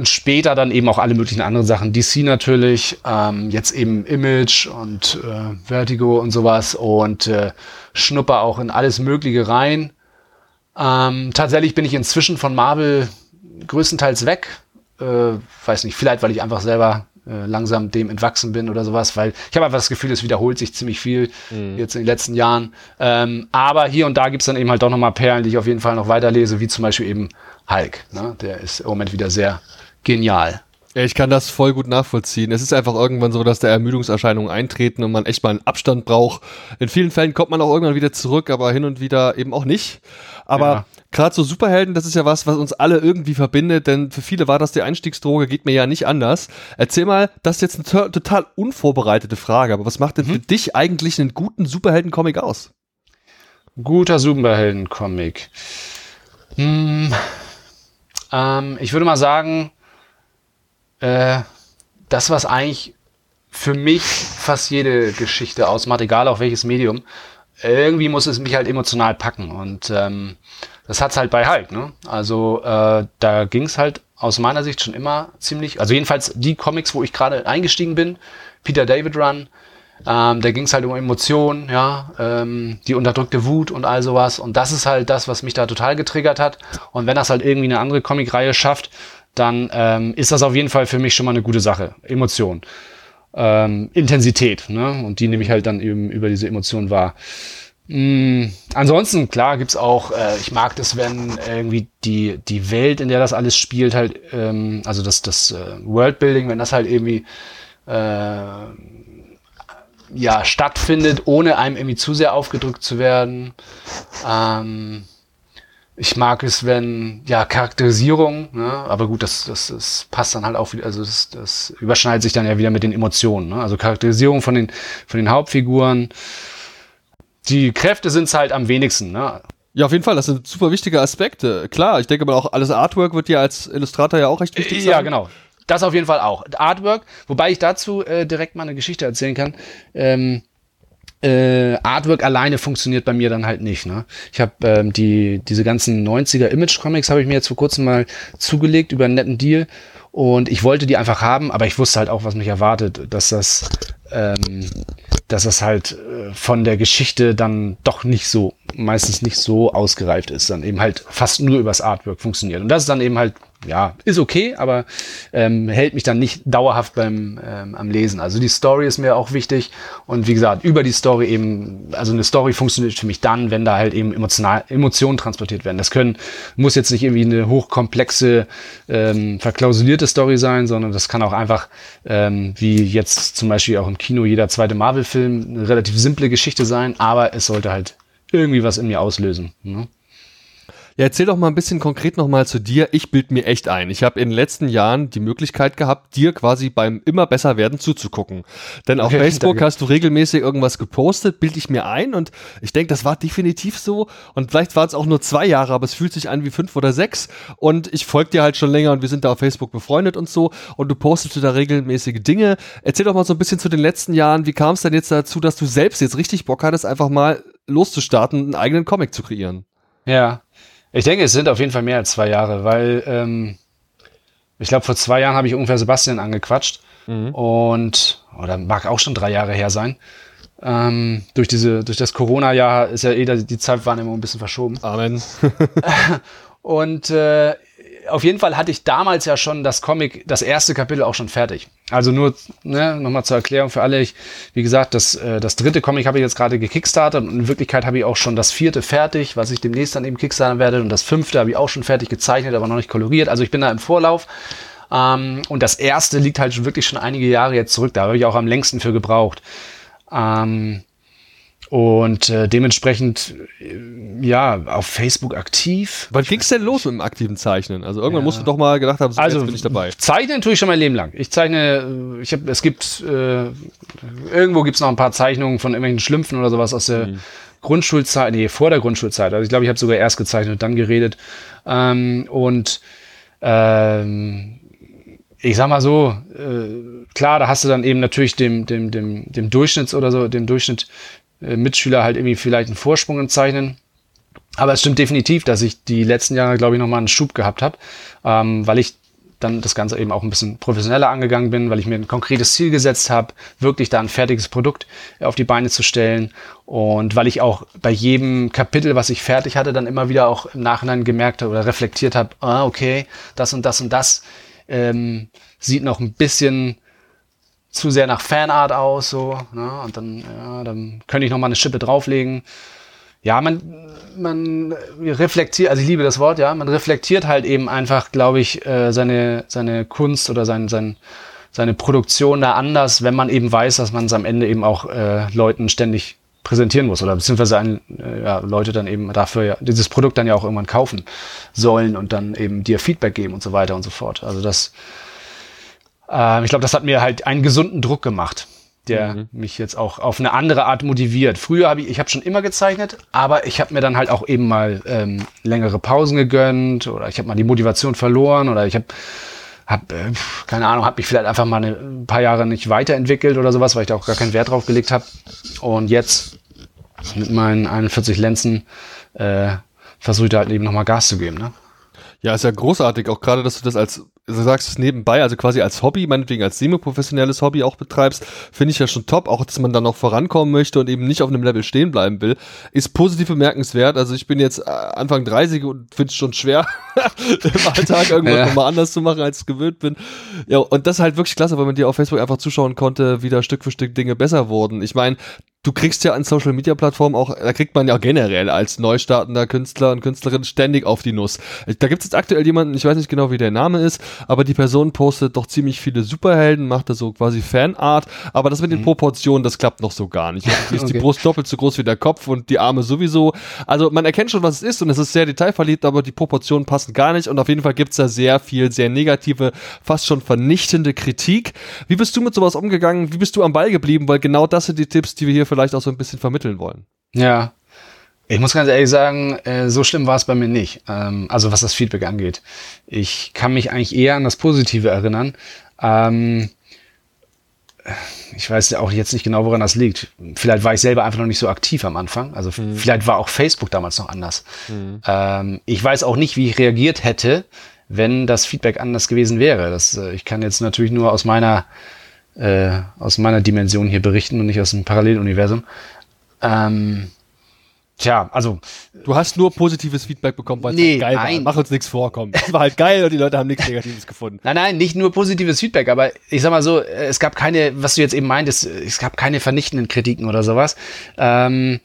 später dann eben auch alle möglichen anderen Sachen. DC natürlich, ähm, jetzt eben Image und äh, Vertigo und sowas und äh, schnupper auch in alles Mögliche rein. Ähm, tatsächlich bin ich inzwischen von Marvel größtenteils weg. Äh, weiß nicht, vielleicht weil ich einfach selber äh, langsam dem entwachsen bin oder sowas, weil ich habe einfach das Gefühl, es wiederholt sich ziemlich viel mhm. jetzt in den letzten Jahren. Ähm, aber hier und da gibt's dann eben halt doch nochmal Perlen, die ich auf jeden Fall noch weiterlese, wie zum Beispiel eben Hulk. Ne? Der ist im Moment wieder sehr genial. Ja, ich kann das voll gut nachvollziehen. Es ist einfach irgendwann so, dass da Ermüdungserscheinungen eintreten und man echt mal einen Abstand braucht. In vielen Fällen kommt man auch irgendwann wieder zurück, aber hin und wieder eben auch nicht. Aber ja. gerade so Superhelden, das ist ja was, was uns alle irgendwie verbindet, denn für viele war das die Einstiegsdroge, geht mir ja nicht anders. Erzähl mal, das ist jetzt eine total unvorbereitete Frage, aber was macht denn mhm. für dich eigentlich einen guten Superhelden-Comic aus? Guter Superhelden-Comic. Hm, ähm, ich würde mal sagen, äh, das, was eigentlich für mich fast jede Geschichte ausmacht, egal auf welches Medium, irgendwie muss es mich halt emotional packen. Und ähm, das hat's halt bei Hulk. Ne? Also äh, da ging's halt aus meiner Sicht schon immer ziemlich, also jedenfalls die Comics, wo ich gerade eingestiegen bin, Peter David Run, ähm, da ging's halt um Emotionen, ja, ähm, die unterdrückte Wut und all sowas. Und das ist halt das, was mich da total getriggert hat. Und wenn das halt irgendwie eine andere Comicreihe schafft, dann ähm, ist das auf jeden Fall für mich schon mal eine gute Sache. Emotion. Ähm, Intensität, ne? Und die nehme ich halt dann eben über diese Emotionen wahr. Mm, ansonsten, klar, gibt's auch, äh, ich mag das, wenn irgendwie die, die Welt, in der das alles spielt, halt, ähm, also das, das äh, Worldbuilding, wenn das halt irgendwie äh, ja, stattfindet, ohne einem irgendwie zu sehr aufgedrückt zu werden. Ähm, ich mag es, wenn, ja, Charakterisierung, ne? aber gut, das, das, das passt dann halt auch wieder, also das, das überschneidet sich dann ja wieder mit den Emotionen. Ne? Also Charakterisierung von den, von den Hauptfiguren. Die Kräfte sind es halt am wenigsten. Ne? Ja, auf jeden Fall, das sind super wichtige Aspekte. Klar, ich denke mal auch, alles Artwork wird ja als Illustrator ja auch recht wichtig sein. Ja, genau. Das auf jeden Fall auch. Artwork, wobei ich dazu äh, direkt mal eine Geschichte erzählen kann. Ähm, äh, Artwork alleine funktioniert bei mir dann halt nicht. Ne? Ich habe ähm, die diese ganzen 90er Image Comics habe ich mir jetzt vor kurzem mal zugelegt über einen netten Deal und ich wollte die einfach haben, aber ich wusste halt auch, was mich erwartet, dass das ähm, dass das halt äh, von der Geschichte dann doch nicht so, meistens nicht so ausgereift ist, dann eben halt fast nur übers Artwork funktioniert. Und das ist dann eben halt ja, ist okay, aber ähm, hält mich dann nicht dauerhaft beim ähm, am Lesen. Also die Story ist mir auch wichtig und wie gesagt, über die Story eben, also eine Story funktioniert für mich dann, wenn da halt eben emotional Emotionen transportiert werden. Das können muss jetzt nicht irgendwie eine hochkomplexe ähm, verklausulierte Story sein, sondern das kann auch einfach ähm, wie jetzt zum Beispiel auch im Kino jeder zweite Marvel-Film eine relativ simple Geschichte sein, aber es sollte halt irgendwie was in mir auslösen. Ne? Ja, erzähl doch mal ein bisschen konkret nochmal zu dir. Ich bild mir echt ein. Ich habe in den letzten Jahren die Möglichkeit gehabt, dir quasi beim immer besser werden zuzugucken. Denn auf [LAUGHS] Facebook danke. hast du regelmäßig irgendwas gepostet, bild ich mir ein und ich denke, das war definitiv so. Und vielleicht waren es auch nur zwei Jahre, aber es fühlt sich an wie fünf oder sechs. Und ich folge dir halt schon länger und wir sind da auf Facebook befreundet und so. Und du postest da regelmäßige Dinge. Erzähl doch mal so ein bisschen zu den letzten Jahren. Wie kam es denn jetzt dazu, dass du selbst jetzt richtig Bock hattest, einfach mal loszustarten, einen eigenen Comic zu kreieren? Ja, ich denke, es sind auf jeden Fall mehr als zwei Jahre, weil ähm, ich glaube, vor zwei Jahren habe ich ungefähr Sebastian angequatscht mhm. und oder mag auch schon drei Jahre her sein. Ähm, durch diese, durch das Corona-Jahr ist ja eh die Zeitwahrnehmung ein bisschen verschoben. Amen. [LAUGHS] und äh, auf jeden Fall hatte ich damals ja schon das Comic, das erste Kapitel auch schon fertig. Also nur ne, nochmal zur Erklärung für alle. Ich, wie gesagt, das, äh, das dritte Comic habe ich jetzt gerade gekickstartet und in Wirklichkeit habe ich auch schon das vierte fertig, was ich demnächst dann eben kickstarten werde. Und das fünfte habe ich auch schon fertig gezeichnet, aber noch nicht koloriert. Also ich bin da im Vorlauf. Ähm, und das erste liegt halt schon wirklich schon einige Jahre jetzt zurück. Da habe ich auch am längsten für gebraucht. Ähm, und äh, dementsprechend, äh, ja, auf Facebook aktiv. Wann ging's denn los mit dem aktiven Zeichnen? Also irgendwann ja. musst du doch mal gedacht haben, so also, jetzt bin ich dabei. Zeichnen tue ich schon mein Leben lang. Ich zeichne, äh, ich habe, es gibt, äh, irgendwo gibt's noch ein paar Zeichnungen von irgendwelchen Schlümpfen oder sowas aus der mhm. Grundschulzeit, nee, vor der Grundschulzeit. Also ich glaube, ich habe sogar erst gezeichnet und dann geredet. Ähm, und ähm, ich sag mal so, äh, klar, da hast du dann eben natürlich dem, dem, dem, dem Durchschnitts oder so, dem Durchschnitt Mitschüler halt irgendwie vielleicht einen Vorsprung zeichnen. Aber es stimmt definitiv, dass ich die letzten Jahre, glaube ich, nochmal einen Schub gehabt habe, ähm, weil ich dann das Ganze eben auch ein bisschen professioneller angegangen bin, weil ich mir ein konkretes Ziel gesetzt habe, wirklich da ein fertiges Produkt auf die Beine zu stellen. Und weil ich auch bei jedem Kapitel, was ich fertig hatte, dann immer wieder auch im Nachhinein gemerkt habe oder reflektiert habe, ah, okay, das und das und das ähm, sieht noch ein bisschen zu sehr nach Fanart aus, so, ne? Und dann, ja, dann könnte ich noch mal eine Schippe drauflegen. Ja, man, man reflektiert, also ich liebe das Wort, ja, man reflektiert halt eben einfach, glaube ich, äh, seine, seine Kunst oder sein, sein, seine Produktion da anders, wenn man eben weiß, dass man es am Ende eben auch äh, Leuten ständig präsentieren muss oder beziehungsweise ein, äh, ja, Leute dann eben dafür ja, dieses Produkt dann ja auch irgendwann kaufen sollen und dann eben dir Feedback geben und so weiter und so fort. Also das, äh, ich glaube, das hat mir halt einen gesunden Druck gemacht, der mhm. mich jetzt auch auf eine andere Art motiviert. Früher habe ich, ich habe schon immer gezeichnet, aber ich habe mir dann halt auch eben mal ähm, längere Pausen gegönnt oder ich habe mal die Motivation verloren oder ich habe hab, äh, keine Ahnung, habe mich vielleicht einfach mal eine, ein paar Jahre nicht weiterentwickelt oder sowas, weil ich da auch gar keinen Wert drauf gelegt habe. Und jetzt mit meinen 41 Lenzen äh, versuche ich da halt eben nochmal Gas zu geben. Ne? Ja, ist ja großartig, auch gerade, dass du das als du sagst es nebenbei, also quasi als Hobby, meinetwegen als semi-professionelles Hobby auch betreibst, finde ich ja schon top, auch dass man dann noch vorankommen möchte und eben nicht auf einem Level stehen bleiben will, ist positiv bemerkenswert. Also ich bin jetzt äh, Anfang 30 und finde es schon schwer, [LAUGHS] im Alltag irgendwas ja. nochmal anders zu machen, als ich gewöhnt bin. Ja, und das ist halt wirklich klasse, weil man dir auf Facebook einfach zuschauen konnte, wie da Stück für Stück Dinge besser wurden. Ich meine, du kriegst ja an Social Media Plattformen auch, da kriegt man ja generell als neu startender Künstler und Künstlerin ständig auf die Nuss. Da gibt es jetzt aktuell jemanden, ich weiß nicht genau, wie der Name ist, aber die Person postet doch ziemlich viele Superhelden, macht da so quasi Fanart, aber das mit den mhm. Proportionen, das klappt noch so gar nicht. [LAUGHS] Irgendwie ist okay. die Brust doppelt so groß wie der Kopf und die Arme sowieso. Also man erkennt schon, was es ist und es ist sehr detailverliebt, aber die Proportionen passen gar nicht und auf jeden Fall gibt es da sehr viel, sehr negative, fast schon vernichtende Kritik. Wie bist du mit sowas umgegangen? Wie bist du am Ball geblieben? Weil genau das sind die Tipps, die wir hier vielleicht auch so ein bisschen vermitteln wollen. Ja. Ich muss ganz ehrlich sagen, äh, so schlimm war es bei mir nicht. Ähm, also was das Feedback angeht. Ich kann mich eigentlich eher an das Positive erinnern. Ähm, ich weiß ja auch jetzt nicht genau, woran das liegt. Vielleicht war ich selber einfach noch nicht so aktiv am Anfang. Also mhm. vielleicht war auch Facebook damals noch anders. Mhm. Ähm, ich weiß auch nicht, wie ich reagiert hätte, wenn das Feedback anders gewesen wäre. Das, äh, ich kann jetzt natürlich nur aus meiner äh, aus meiner Dimension hier berichten und nicht aus dem Paralleluniversum. Ähm, Tja, also. Du hast nur positives Feedback bekommen, weil es nee, halt geil nein. war. Mach uns nichts vorkommen. Es war halt geil und die Leute haben nichts Negatives gefunden. Nein, nein, nicht nur positives Feedback, aber ich sag mal so, es gab keine, was du jetzt eben meintest, es gab keine vernichtenden Kritiken oder sowas. Ähm,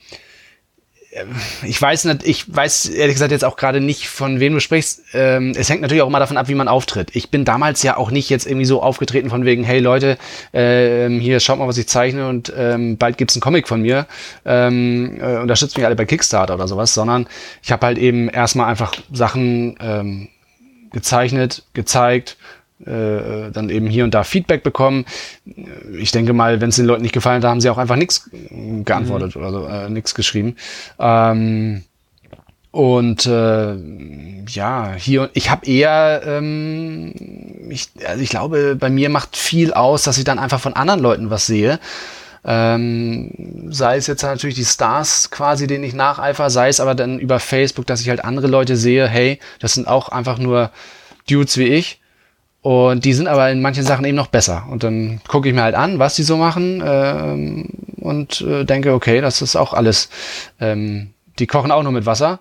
ich weiß nicht, ich weiß ehrlich gesagt jetzt auch gerade nicht, von wem du sprichst. Ähm, es hängt natürlich auch immer davon ab, wie man auftritt. Ich bin damals ja auch nicht jetzt irgendwie so aufgetreten von wegen, hey Leute, ähm, hier schaut mal, was ich zeichne und ähm, bald gibt's einen Comic von mir. Ähm, äh, unterstützt mich alle bei Kickstarter oder sowas, sondern ich habe halt eben erstmal einfach Sachen ähm, gezeichnet, gezeigt, äh, dann eben hier und da Feedback bekommen. Ich denke mal, wenn es den Leuten nicht gefallen hat, haben sie auch einfach nichts geantwortet mhm. oder so, äh, nichts geschrieben. Ähm, und äh, ja, hier, ich habe eher, ähm, ich, also ich glaube, bei mir macht viel aus, dass ich dann einfach von anderen Leuten was sehe. Ähm, sei es jetzt natürlich die Stars quasi, denen ich nacheifer, sei es aber dann über Facebook, dass ich halt andere Leute sehe, hey, das sind auch einfach nur Dudes wie ich. Und die sind aber in manchen Sachen eben noch besser. Und dann gucke ich mir halt an, was die so machen ähm, und äh, denke, okay, das ist auch alles. Ähm, die kochen auch nur mit Wasser.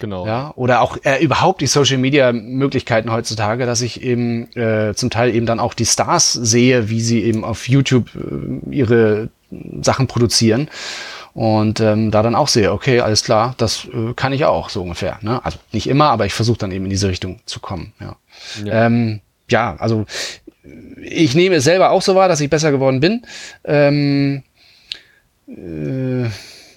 Genau. Ja, oder auch äh, überhaupt die Social Media Möglichkeiten heutzutage, dass ich eben äh, zum Teil eben dann auch die Stars sehe, wie sie eben auf YouTube äh, ihre Sachen produzieren und ähm, da dann auch sehe, okay, alles klar, das äh, kann ich auch so ungefähr. Ne? Also nicht immer, aber ich versuche dann eben in diese Richtung zu kommen. Ja. ja. Ähm, ja, also ich nehme es selber auch so wahr, dass ich besser geworden bin. Ähm, äh,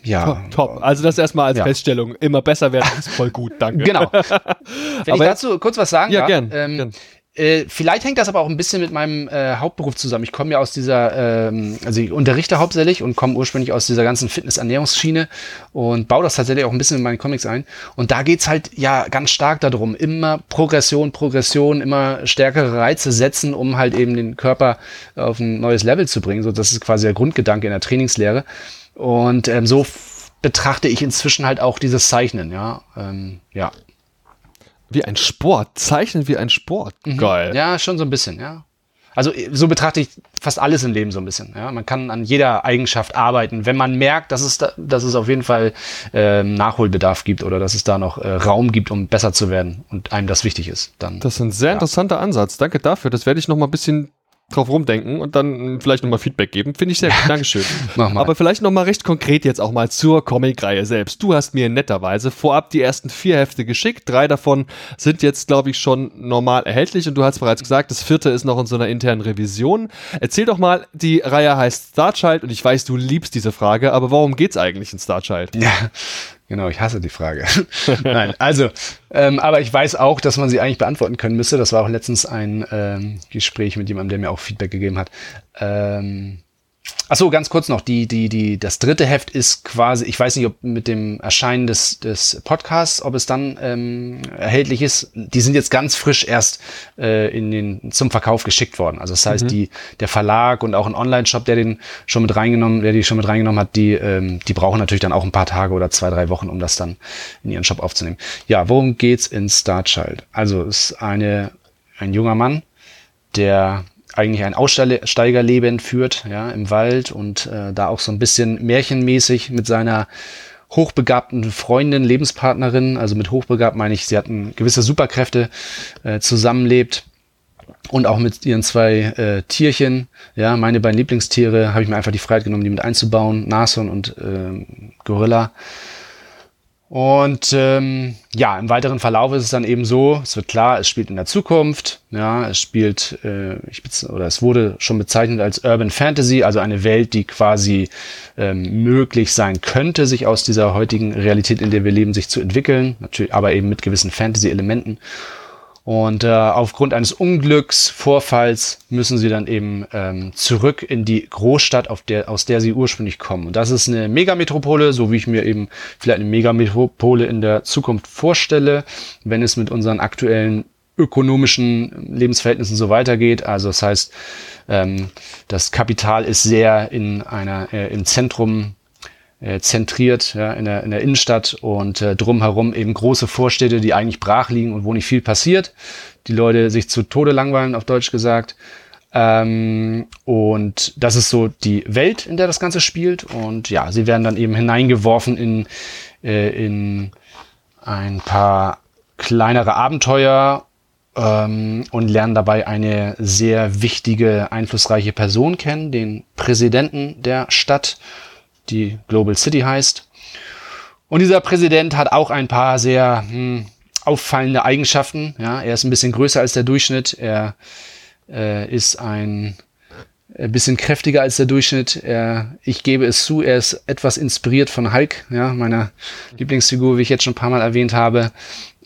ja. Top, top, Also das erstmal als ja. Feststellung. Immer besser werden ist voll gut, danke. Genau. [LAUGHS] Wenn ich dazu kurz was sagen ja, gern, ähm, gern. Äh, vielleicht hängt das aber auch ein bisschen mit meinem äh, Hauptberuf zusammen. Ich komme ja aus dieser, ähm, also ich unterrichte hauptsächlich und komme ursprünglich aus dieser ganzen Fitness-Ernährungsschiene und baue das tatsächlich auch ein bisschen in meine Comics ein. Und da geht's halt ja ganz stark darum, immer Progression, Progression, immer stärkere Reize setzen, um halt eben den Körper auf ein neues Level zu bringen. So, das ist quasi der Grundgedanke in der Trainingslehre. Und ähm, so betrachte ich inzwischen halt auch dieses Zeichnen, ja. Ähm, ja. Wie ein Sport. Zeichnen wie ein Sport. Mhm. Geil. Ja, schon so ein bisschen, ja. Also so betrachte ich fast alles im Leben so ein bisschen. Ja? Man kann an jeder Eigenschaft arbeiten, wenn man merkt, dass es, da, dass es auf jeden Fall äh, Nachholbedarf gibt oder dass es da noch äh, Raum gibt, um besser zu werden und einem das wichtig ist. Dann, das ist ein sehr ja. interessanter Ansatz. Danke dafür. Das werde ich noch mal ein bisschen drauf rumdenken und dann vielleicht nochmal Feedback geben. Finde ich sehr gut. Dankeschön. [LAUGHS] Aber vielleicht nochmal recht konkret jetzt auch mal zur Comic-Reihe selbst. Du hast mir netterweise vorab die ersten vier Hefte geschickt. Drei davon sind jetzt, glaube ich, schon normal erhältlich und du hast bereits gesagt, das vierte ist noch in so einer internen Revision. Erzähl doch mal, die Reihe heißt Starchild und ich weiß, du liebst diese Frage, aber warum geht's eigentlich in Starchild? Ja, Genau, ich hasse die Frage. [LAUGHS] Nein, also, ähm, aber ich weiß auch, dass man sie eigentlich beantworten können müsste. Das war auch letztens ein ähm, Gespräch mit jemandem, der mir auch Feedback gegeben hat. Ähm, Achso, ganz kurz noch, die, die, die, das dritte Heft ist quasi, ich weiß nicht, ob mit dem Erscheinen des, des Podcasts, ob es dann ähm, erhältlich ist. Die sind jetzt ganz frisch erst äh, in den, zum Verkauf geschickt worden. Also das heißt, mhm. die, der Verlag und auch ein Online-Shop, der den schon mit reingenommen, der die schon mit reingenommen hat, die, ähm, die brauchen natürlich dann auch ein paar Tage oder zwei, drei Wochen, um das dann in ihren Shop aufzunehmen. Ja, worum geht's in Starchild? Also es ist eine, ein junger Mann, der eigentlich ein Aussteigerleben führt, ja, im Wald und äh, da auch so ein bisschen märchenmäßig mit seiner hochbegabten Freundin, Lebenspartnerin, also mit hochbegabt meine ich, sie hatten gewisse Superkräfte, äh, zusammenlebt und auch mit ihren zwei äh, Tierchen, ja, meine beiden Lieblingstiere, habe ich mir einfach die Freiheit genommen, die mit einzubauen, Nashorn und äh, Gorilla. Und ähm, ja, im weiteren Verlauf ist es dann eben so, es wird klar, es spielt in der Zukunft, ja, es spielt, äh, ich oder es wurde schon bezeichnet als Urban Fantasy, also eine Welt, die quasi ähm, möglich sein könnte, sich aus dieser heutigen Realität, in der wir leben, sich zu entwickeln, natürlich, aber eben mit gewissen Fantasy-Elementen. Und äh, aufgrund eines Unglücks, Vorfalls müssen sie dann eben ähm, zurück in die Großstadt, auf der, aus der sie ursprünglich kommen. Und das ist eine Megametropole, so wie ich mir eben vielleicht eine Megametropole in der Zukunft vorstelle, wenn es mit unseren aktuellen ökonomischen Lebensverhältnissen so weitergeht. Also das heißt, ähm, das Kapital ist sehr in einer äh, im Zentrum äh, zentriert ja, in, der, in der Innenstadt und äh, drumherum eben große Vorstädte, die eigentlich brach liegen und wo nicht viel passiert. Die Leute sich zu Tode langweilen, auf Deutsch gesagt. Ähm, und das ist so die Welt, in der das Ganze spielt. Und ja, sie werden dann eben hineingeworfen in, äh, in ein paar kleinere Abenteuer ähm, und lernen dabei eine sehr wichtige, einflussreiche Person kennen, den Präsidenten der Stadt die Global City heißt. Und dieser Präsident hat auch ein paar sehr hm, auffallende Eigenschaften. Ja, er ist ein bisschen größer als der Durchschnitt. Er äh, ist ein, ein bisschen kräftiger als der Durchschnitt. Er, ich gebe es zu, er ist etwas inspiriert von Hulk, ja, meiner Lieblingsfigur, wie ich jetzt schon ein paar Mal erwähnt habe.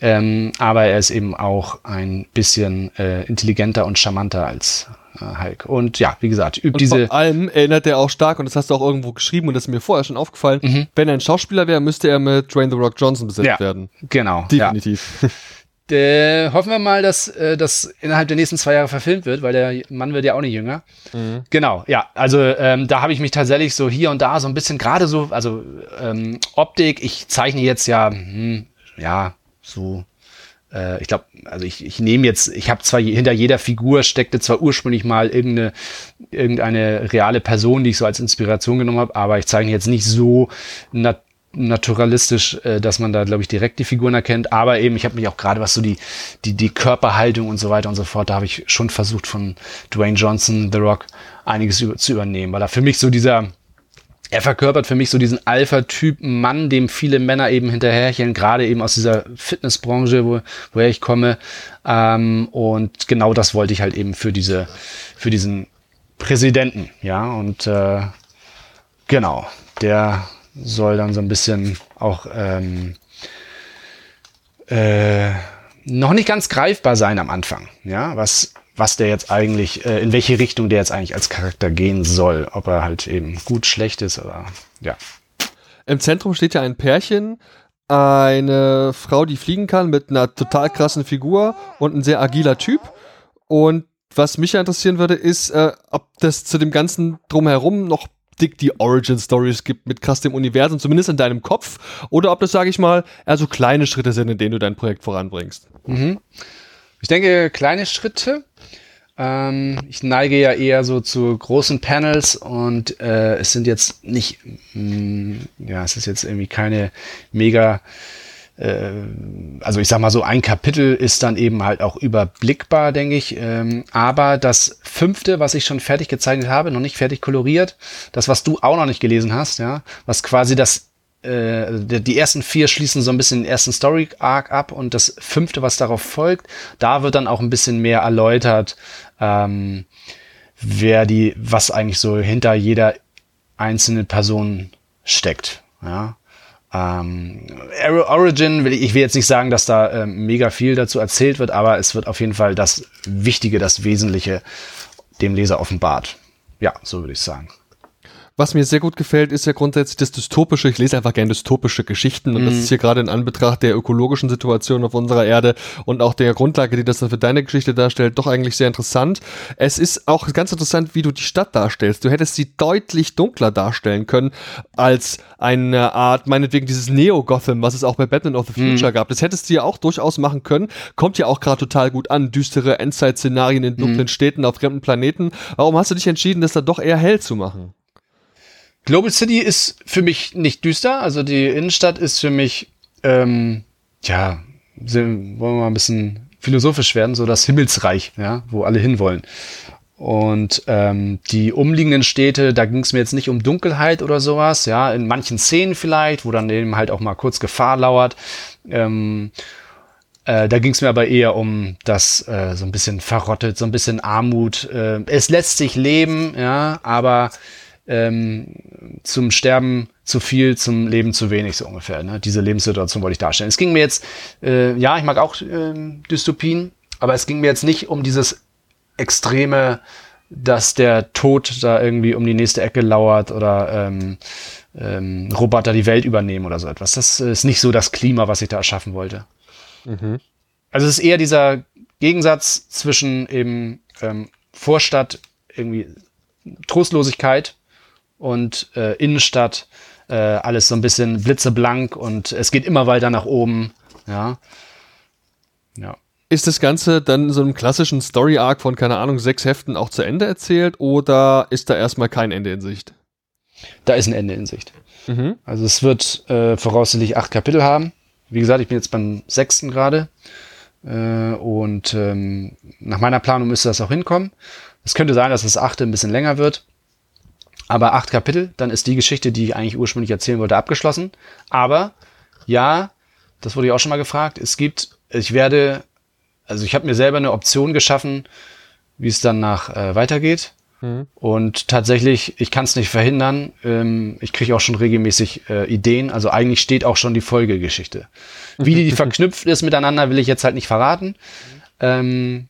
Ähm, aber er ist eben auch ein bisschen äh, intelligenter und charmanter als äh, Hulk. Und ja, wie gesagt, übt und diese. Vor allem erinnert er auch stark, und das hast du auch irgendwo geschrieben, und das ist mir vorher schon aufgefallen, mhm. wenn er ein Schauspieler wäre, müsste er mit Dwayne The Rock Johnson besetzt ja, werden. Genau. Definitiv. Ja. [LAUGHS] Äh, hoffen wir mal, dass äh, das innerhalb der nächsten zwei Jahre verfilmt wird, weil der Mann wird ja auch nicht jünger. Mhm. Genau, ja. Also ähm, da habe ich mich tatsächlich so hier und da so ein bisschen gerade so, also ähm, Optik, ich zeichne jetzt ja, hm, ja, so äh, ich glaube, also ich, ich nehme jetzt, ich habe zwar hinter jeder Figur steckte zwar ursprünglich mal irgendeine, irgendeine reale Person, die ich so als Inspiration genommen habe, aber ich zeige jetzt nicht so nat naturalistisch, äh, dass man da, glaube ich, direkt die Figuren erkennt. Aber eben, ich habe mich auch gerade, was so die, die, die Körperhaltung und so weiter und so fort, da habe ich schon versucht von Dwayne Johnson, The Rock, einiges über, zu übernehmen, weil da für mich so dieser, er verkörpert für mich so diesen Alpha-Typen Mann, dem viele Männer eben hinterherchen, gerade eben aus dieser Fitnessbranche, wo, woher ich komme. Ähm, und genau das wollte ich halt eben für diese, für diesen Präsidenten, ja. Und äh, genau, der soll dann so ein bisschen auch ähm, äh, noch nicht ganz greifbar sein am Anfang, ja, was was der jetzt eigentlich, äh, in welche Richtung der jetzt eigentlich als Charakter gehen soll. Ob er halt eben gut, schlecht ist oder ja. Im Zentrum steht ja ein Pärchen, eine Frau, die fliegen kann mit einer total krassen Figur und ein sehr agiler Typ. Und was mich ja interessieren würde, ist, äh, ob das zu dem ganzen drumherum noch dick die Origin Stories gibt mit krass dem Universum, zumindest in deinem Kopf, oder ob das, sage ich mal, eher so kleine Schritte sind, in denen du dein Projekt voranbringst. Mhm. Ich denke, kleine Schritte. Ähm, ich neige ja eher so zu großen Panels und äh, es sind jetzt nicht, mh, mm, ja, es ist jetzt irgendwie keine mega, äh, also ich sag mal so, ein Kapitel ist dann eben halt auch überblickbar, denke ich. Ähm, aber das fünfte, was ich schon fertig gezeichnet habe, noch nicht fertig koloriert, das, was du auch noch nicht gelesen hast, ja, was quasi das äh, die ersten vier schließen so ein bisschen den ersten Story Arc ab und das fünfte, was darauf folgt, da wird dann auch ein bisschen mehr erläutert, ähm, wer die, was eigentlich so hinter jeder einzelnen Person steckt. Ja. Ähm, Origin, ich will jetzt nicht sagen, dass da ähm, mega viel dazu erzählt wird, aber es wird auf jeden Fall das Wichtige, das Wesentliche dem Leser offenbart. Ja, so würde ich sagen. Was mir sehr gut gefällt, ist ja grundsätzlich das dystopische. Ich lese einfach gerne dystopische Geschichten und mhm. das ist hier gerade in Anbetracht der ökologischen Situation auf unserer Erde und auch der Grundlage, die das dann für deine Geschichte darstellt, doch eigentlich sehr interessant. Es ist auch ganz interessant, wie du die Stadt darstellst. Du hättest sie deutlich dunkler darstellen können als eine Art, meinetwegen dieses Neo-Gotham, was es auch bei Batman of the Future mhm. gab. Das hättest du ja auch durchaus machen können. Kommt ja auch gerade total gut an. Düstere Endzeit-Szenarien in dunklen mhm. Städten auf fremden Planeten. Warum hast du dich entschieden, das dann doch eher hell zu machen? Global City ist für mich nicht düster. Also die Innenstadt ist für mich, ähm, ja, wollen wir mal ein bisschen philosophisch werden, so das Himmelsreich, ja, wo alle hinwollen. Und ähm, die umliegenden Städte, da ging es mir jetzt nicht um Dunkelheit oder sowas, ja, in manchen Szenen vielleicht, wo dann eben halt auch mal kurz Gefahr lauert. Ähm, äh, da ging es mir aber eher um das äh, so ein bisschen verrottet, so ein bisschen Armut. Äh, es lässt sich leben, ja, aber ähm, zum Sterben zu viel, zum Leben zu wenig, so ungefähr. Ne? Diese Lebenssituation wollte ich darstellen. Es ging mir jetzt, äh, ja, ich mag auch äh, Dystopien, aber es ging mir jetzt nicht um dieses extreme, dass der Tod da irgendwie um die nächste Ecke lauert oder ähm, ähm, Roboter die Welt übernehmen oder so etwas. Das ist nicht so das Klima, was ich da erschaffen wollte. Mhm. Also es ist eher dieser Gegensatz zwischen eben ähm, Vorstadt, irgendwie Trostlosigkeit und äh, Innenstadt äh, alles so ein bisschen blitzeblank und es geht immer weiter nach oben. Ja. Ja. Ist das Ganze dann so einem klassischen Story-Arc von, keine Ahnung, sechs Heften auch zu Ende erzählt oder ist da erstmal kein Ende in Sicht? Da ist ein Ende in Sicht. Mhm. Also es wird äh, voraussichtlich acht Kapitel haben. Wie gesagt, ich bin jetzt beim sechsten gerade. Äh, und ähm, nach meiner Planung müsste das auch hinkommen. Es könnte sein, dass das achte ein bisschen länger wird. Aber acht Kapitel, dann ist die Geschichte, die ich eigentlich ursprünglich erzählen wollte, abgeschlossen. Aber ja, das wurde ich auch schon mal gefragt. Es gibt, ich werde, also ich habe mir selber eine Option geschaffen, wie es dann nach äh, weitergeht. Mhm. Und tatsächlich, ich kann es nicht verhindern. Ähm, ich kriege auch schon regelmäßig äh, Ideen. Also eigentlich steht auch schon die Folgegeschichte. Wie die [LAUGHS] verknüpft ist miteinander, will ich jetzt halt nicht verraten. Mhm. Ähm,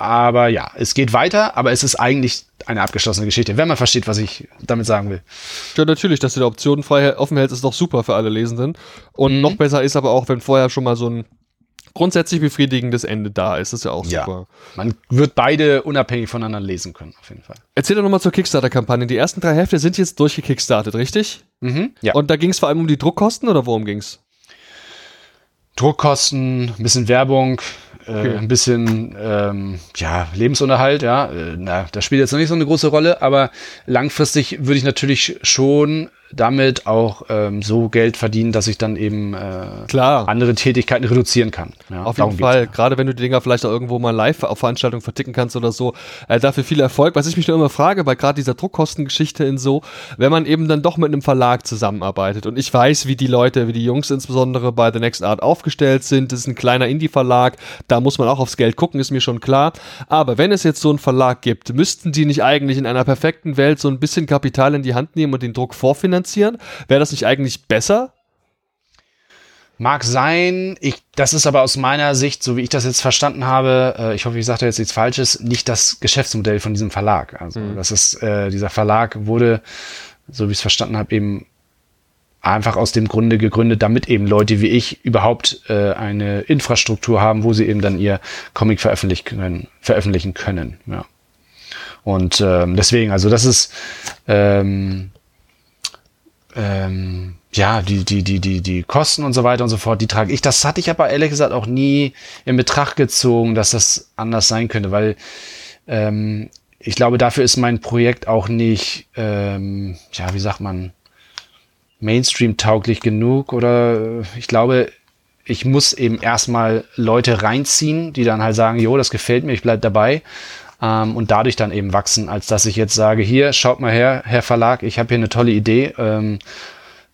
aber ja, es geht weiter, aber es ist eigentlich eine abgeschlossene Geschichte, wenn man versteht, was ich damit sagen will. Ja, natürlich, dass du die Optionen frei offen hältst, ist doch super für alle Lesenden. Und mhm. noch besser ist aber auch, wenn vorher schon mal so ein grundsätzlich befriedigendes Ende da ist. Das ist ja auch ja. super. Man wird beide unabhängig voneinander lesen können, auf jeden Fall. Erzähl doch nochmal zur Kickstarter-Kampagne. Die ersten drei Hefte sind jetzt durchgekickstartet, richtig? Mhm, ja. Und da ging es vor allem um die Druckkosten oder worum ging es? Druckkosten, ein bisschen Werbung, äh, ein bisschen ähm, ja, Lebensunterhalt, ja. Äh, na, das spielt jetzt noch nicht so eine große Rolle, aber langfristig würde ich natürlich schon damit auch ähm, so Geld verdienen, dass ich dann eben äh, Klar. andere Tätigkeiten reduzieren kann. Ja, auf jeden Fall. Gerade wenn du die Dinger vielleicht auch irgendwo mal live auf Veranstaltungen verticken kannst oder so. Äh, dafür viel Erfolg. Was ich mich nur immer frage, bei gerade dieser Druckkostengeschichte in so, wenn man eben dann doch mit einem Verlag zusammenarbeitet und ich weiß, wie die Leute, wie die Jungs insbesondere bei The Next Art aufgestellt sind, das ist ein kleiner Indie-Verlag, da muss man auch aufs Geld gucken, ist mir schon klar. Aber wenn es jetzt so einen Verlag gibt, müssten die nicht eigentlich in einer perfekten Welt so ein bisschen Kapital in die Hand nehmen und den Druck vorfinanzieren? Finanzieren? Wäre das nicht eigentlich besser? Mag sein. Ich, das ist aber aus meiner Sicht, so wie ich das jetzt verstanden habe, äh, ich hoffe, ich sage da jetzt nichts Falsches, nicht das Geschäftsmodell von diesem Verlag. Also mhm. das ist, äh, dieser Verlag wurde, so wie ich es verstanden habe, eben einfach aus dem Grunde gegründet, damit eben Leute wie ich überhaupt äh, eine Infrastruktur haben, wo sie eben dann ihr Comic veröffentlichen können. Veröffentlichen können ja. Und ähm, deswegen, also das ist ähm, ähm, ja, die, die, die, die, die Kosten und so weiter und so fort, die trage ich. Das hatte ich aber ehrlich gesagt auch nie in Betracht gezogen, dass das anders sein könnte, weil ähm, ich glaube, dafür ist mein Projekt auch nicht, ähm, ja, wie sagt man, Mainstream-tauglich genug oder ich glaube, ich muss eben erstmal Leute reinziehen, die dann halt sagen, jo, das gefällt mir, ich bleib dabei ähm, und dadurch dann eben wachsen, als dass ich jetzt sage, hier, schaut mal her, Herr Verlag, ich habe hier eine tolle Idee. Ähm,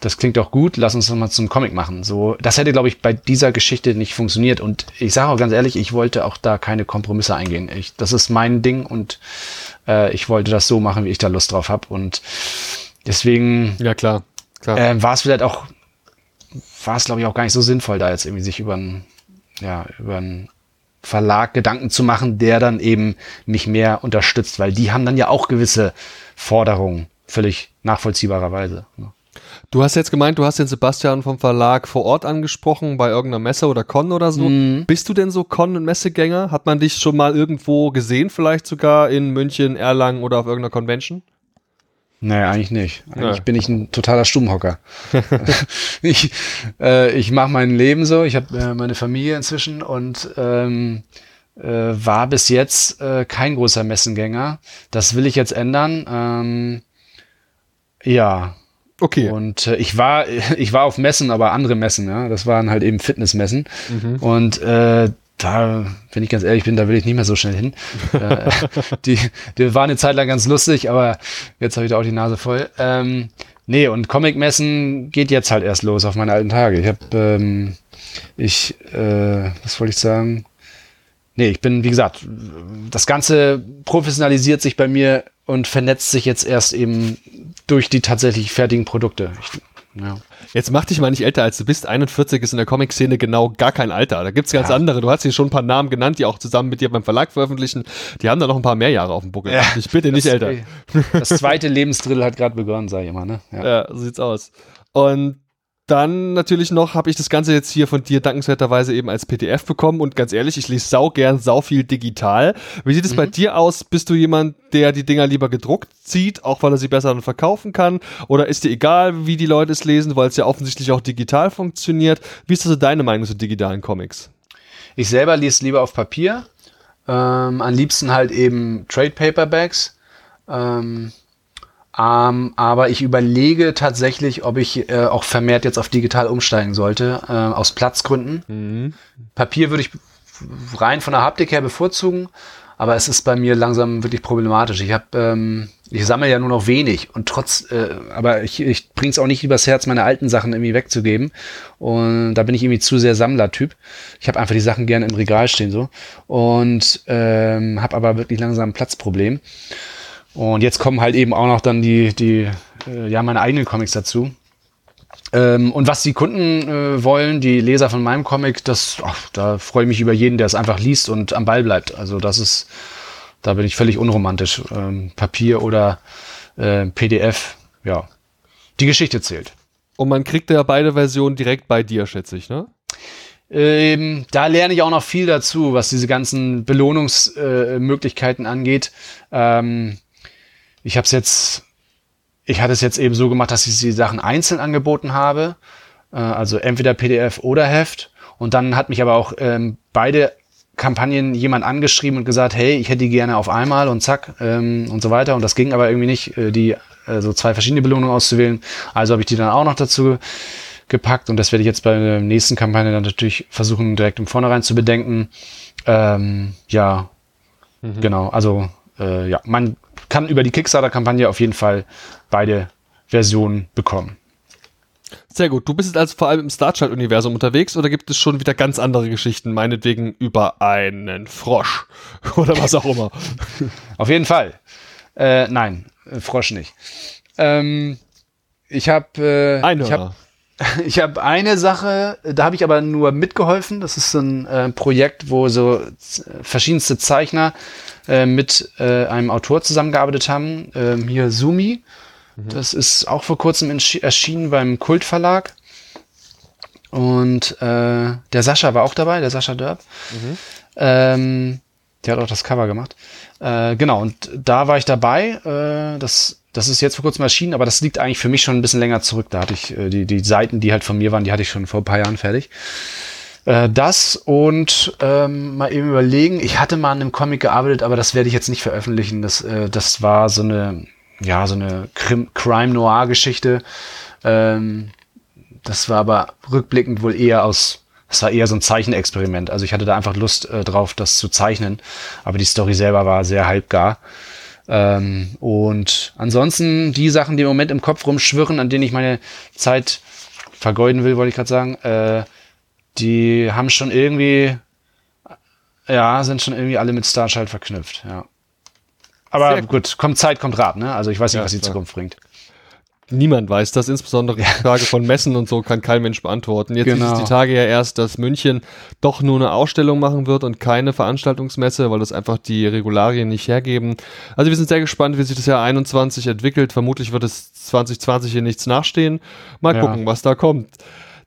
das klingt doch gut, lass uns das mal zum Comic machen. So, das hätte, glaube ich, bei dieser Geschichte nicht funktioniert. Und ich sage auch ganz ehrlich, ich wollte auch da keine Kompromisse eingehen. Ich, das ist mein Ding und äh, ich wollte das so machen, wie ich da Lust drauf habe. Und deswegen ja, klar, klar. Äh, war es vielleicht auch, war es, glaube ich, auch gar nicht so sinnvoll, da jetzt irgendwie sich über ein, ja, über ein Verlag Gedanken zu machen, der dann eben mich mehr unterstützt, weil die haben dann ja auch gewisse Forderungen völlig nachvollziehbarerweise. Ne? Du hast jetzt gemeint, du hast den Sebastian vom Verlag vor Ort angesprochen, bei irgendeiner Messe oder Con oder so. Mhm. Bist du denn so Con- und Messegänger? Hat man dich schon mal irgendwo gesehen, vielleicht sogar in München, Erlangen oder auf irgendeiner Convention? Nee, eigentlich nicht. Eigentlich ja. bin ich ein totaler Stummhocker. [LAUGHS] [LAUGHS] ich äh, ich mache mein Leben so. Ich habe äh, meine Familie inzwischen und ähm, äh, war bis jetzt äh, kein großer Messengänger. Das will ich jetzt ändern. Ähm, ja. Okay. Und äh, ich war [LAUGHS] ich war auf Messen, aber andere Messen. Ja, das waren halt eben Fitnessmessen. Mhm. Und äh, da, wenn ich ganz ehrlich bin, da will ich nicht mehr so schnell hin. [LAUGHS] äh, die, die war eine Zeit lang ganz lustig, aber jetzt habe ich da auch die Nase voll. Ähm, nee, und Comic-Messen geht jetzt halt erst los auf meine alten Tage. Ich habe, ähm, ich, äh, was wollte ich sagen? Nee, ich bin, wie gesagt, das Ganze professionalisiert sich bei mir und vernetzt sich jetzt erst eben durch die tatsächlich fertigen Produkte. Ich, ja. Jetzt mach dich mal nicht älter, als du bist. 41 ist in der Comic-Szene genau gar kein Alter. Da gibt's ganz ja. andere. Du hast hier schon ein paar Namen genannt, die auch zusammen mit dir beim Verlag veröffentlichen. Die haben da noch ein paar mehr Jahre auf dem Buckel. Ja, ich bitte nicht älter. Das zweite Lebensdrittel hat gerade begonnen, sag ich immer. Ne? Ja. ja, so sieht's aus. Und dann natürlich noch habe ich das Ganze jetzt hier von dir dankenswerterweise eben als PDF bekommen und ganz ehrlich, ich lese sau gern sau viel digital. Wie sieht es mhm. bei dir aus? Bist du jemand, der die Dinger lieber gedruckt zieht, auch weil er sie besser dann verkaufen kann? Oder ist dir egal, wie die Leute es lesen, weil es ja offensichtlich auch digital funktioniert? Wie ist also deine Meinung zu digitalen Comics? Ich selber lese lieber auf Papier. Ähm, am liebsten halt eben Trade Paperbacks. Ähm, ähm, aber ich überlege tatsächlich, ob ich äh, auch vermehrt jetzt auf digital umsteigen sollte, äh, aus Platzgründen. Mhm. Papier würde ich rein von der Haptik her bevorzugen, aber es ist bei mir langsam wirklich problematisch. Ich habe, ähm, ich sammle ja nur noch wenig und trotz, äh, aber ich, ich bringe es auch nicht übers Herz, meine alten Sachen irgendwie wegzugeben. Und da bin ich irgendwie zu sehr Sammlertyp. Ich habe einfach die Sachen gerne im Regal stehen so und ähm, habe aber wirklich langsam ein Platzproblem. Und jetzt kommen halt eben auch noch dann die, die äh, ja, meine eigenen Comics dazu. Ähm, und was die Kunden äh, wollen, die Leser von meinem Comic, das, ach, da freue ich mich über jeden, der es einfach liest und am Ball bleibt. Also das ist, da bin ich völlig unromantisch. Ähm, Papier oder äh, PDF, ja. Die Geschichte zählt. Und man kriegt ja beide Versionen direkt bei dir, schätze ich, ne? Ähm, da lerne ich auch noch viel dazu, was diese ganzen Belohnungsmöglichkeiten äh, angeht. Ähm, ich habe es jetzt, ich hatte es jetzt eben so gemacht, dass ich die Sachen einzeln angeboten habe, äh, also entweder PDF oder Heft. Und dann hat mich aber auch ähm, beide Kampagnen jemand angeschrieben und gesagt, hey, ich hätte die gerne auf einmal und zack ähm, und so weiter. Und das ging aber irgendwie nicht, äh, die äh, so zwei verschiedene Belohnungen auszuwählen. Also habe ich die dann auch noch dazu gepackt und das werde ich jetzt bei der nächsten Kampagne dann natürlich versuchen, direkt im Vornherein zu bedenken. Ähm, ja, mhm. genau. Also äh, ja, man kann über die Kickstarter-Kampagne auf jeden Fall beide Versionen bekommen. Sehr gut. Du bist jetzt also vor allem im Starchild-Universum unterwegs oder gibt es schon wieder ganz andere Geschichten, meinetwegen über einen Frosch [LAUGHS] oder was auch immer? [LAUGHS] Auf jeden Fall. Äh, nein, Frosch nicht. Ähm, ich habe äh, ich habe [LAUGHS] ich habe eine Sache, da habe ich aber nur mitgeholfen. Das ist ein äh, Projekt, wo so verschiedenste Zeichner äh, mit äh, einem Autor zusammengearbeitet haben. Ähm, hier Sumi. Mhm. Das ist auch vor kurzem erschienen beim Kultverlag. Und äh, der Sascha war auch dabei, der Sascha Dörb. Mhm. Ähm, der hat auch das Cover gemacht. Äh, genau, und da war ich dabei. Äh, das, das ist jetzt vor kurzem erschienen, aber das liegt eigentlich für mich schon ein bisschen länger zurück. Da hatte ich äh, die, die Seiten, die halt von mir waren, die hatte ich schon vor ein paar Jahren fertig. Äh, das und ähm, mal eben überlegen. Ich hatte mal an einem Comic gearbeitet, aber das werde ich jetzt nicht veröffentlichen. Das, äh, das war so eine, ja, so eine Crime-Noir-Geschichte. Ähm, das war aber rückblickend wohl eher aus das war eher so ein Zeichenexperiment. Also ich hatte da einfach Lust äh, drauf, das zu zeichnen. Aber die Story selber war sehr halbgar. Ähm, und ansonsten die Sachen, die im Moment im Kopf rumschwirren, an denen ich meine Zeit vergeuden will, wollte ich gerade sagen, äh, die haben schon irgendwie, ja, sind schon irgendwie alle mit Starchild verknüpft, ja. Aber gut. kommt Zeit, kommt Rat, ne? Also ich weiß nicht, ja, was die klar. Zukunft bringt. Niemand weiß das, insbesondere die Frage von Messen und so kann kein Mensch beantworten. Jetzt genau. ist es die Tage ja erst, dass München doch nur eine Ausstellung machen wird und keine Veranstaltungsmesse, weil das einfach die Regularien nicht hergeben. Also wir sind sehr gespannt, wie sich das Jahr 21 entwickelt. Vermutlich wird es 2020 hier nichts nachstehen. Mal ja. gucken, was da kommt.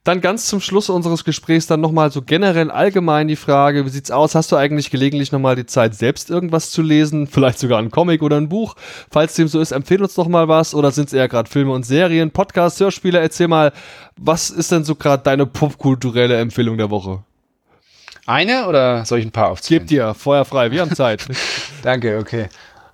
Dann ganz zum Schluss unseres Gesprächs dann nochmal so generell allgemein die Frage, wie sieht's aus? Hast du eigentlich gelegentlich nochmal die Zeit, selbst irgendwas zu lesen? [LAUGHS] Vielleicht sogar ein Comic oder ein Buch? Falls dem so ist, empfehle uns doch mal was. Oder sind es eher gerade Filme und Serien, Podcasts, Hörspiele? Erzähl mal, was ist denn so gerade deine popkulturelle Empfehlung der Woche? Eine oder soll ich ein paar aufzählen? Gib dir, Feuer frei, wir haben Zeit. [LAUGHS] Danke, okay.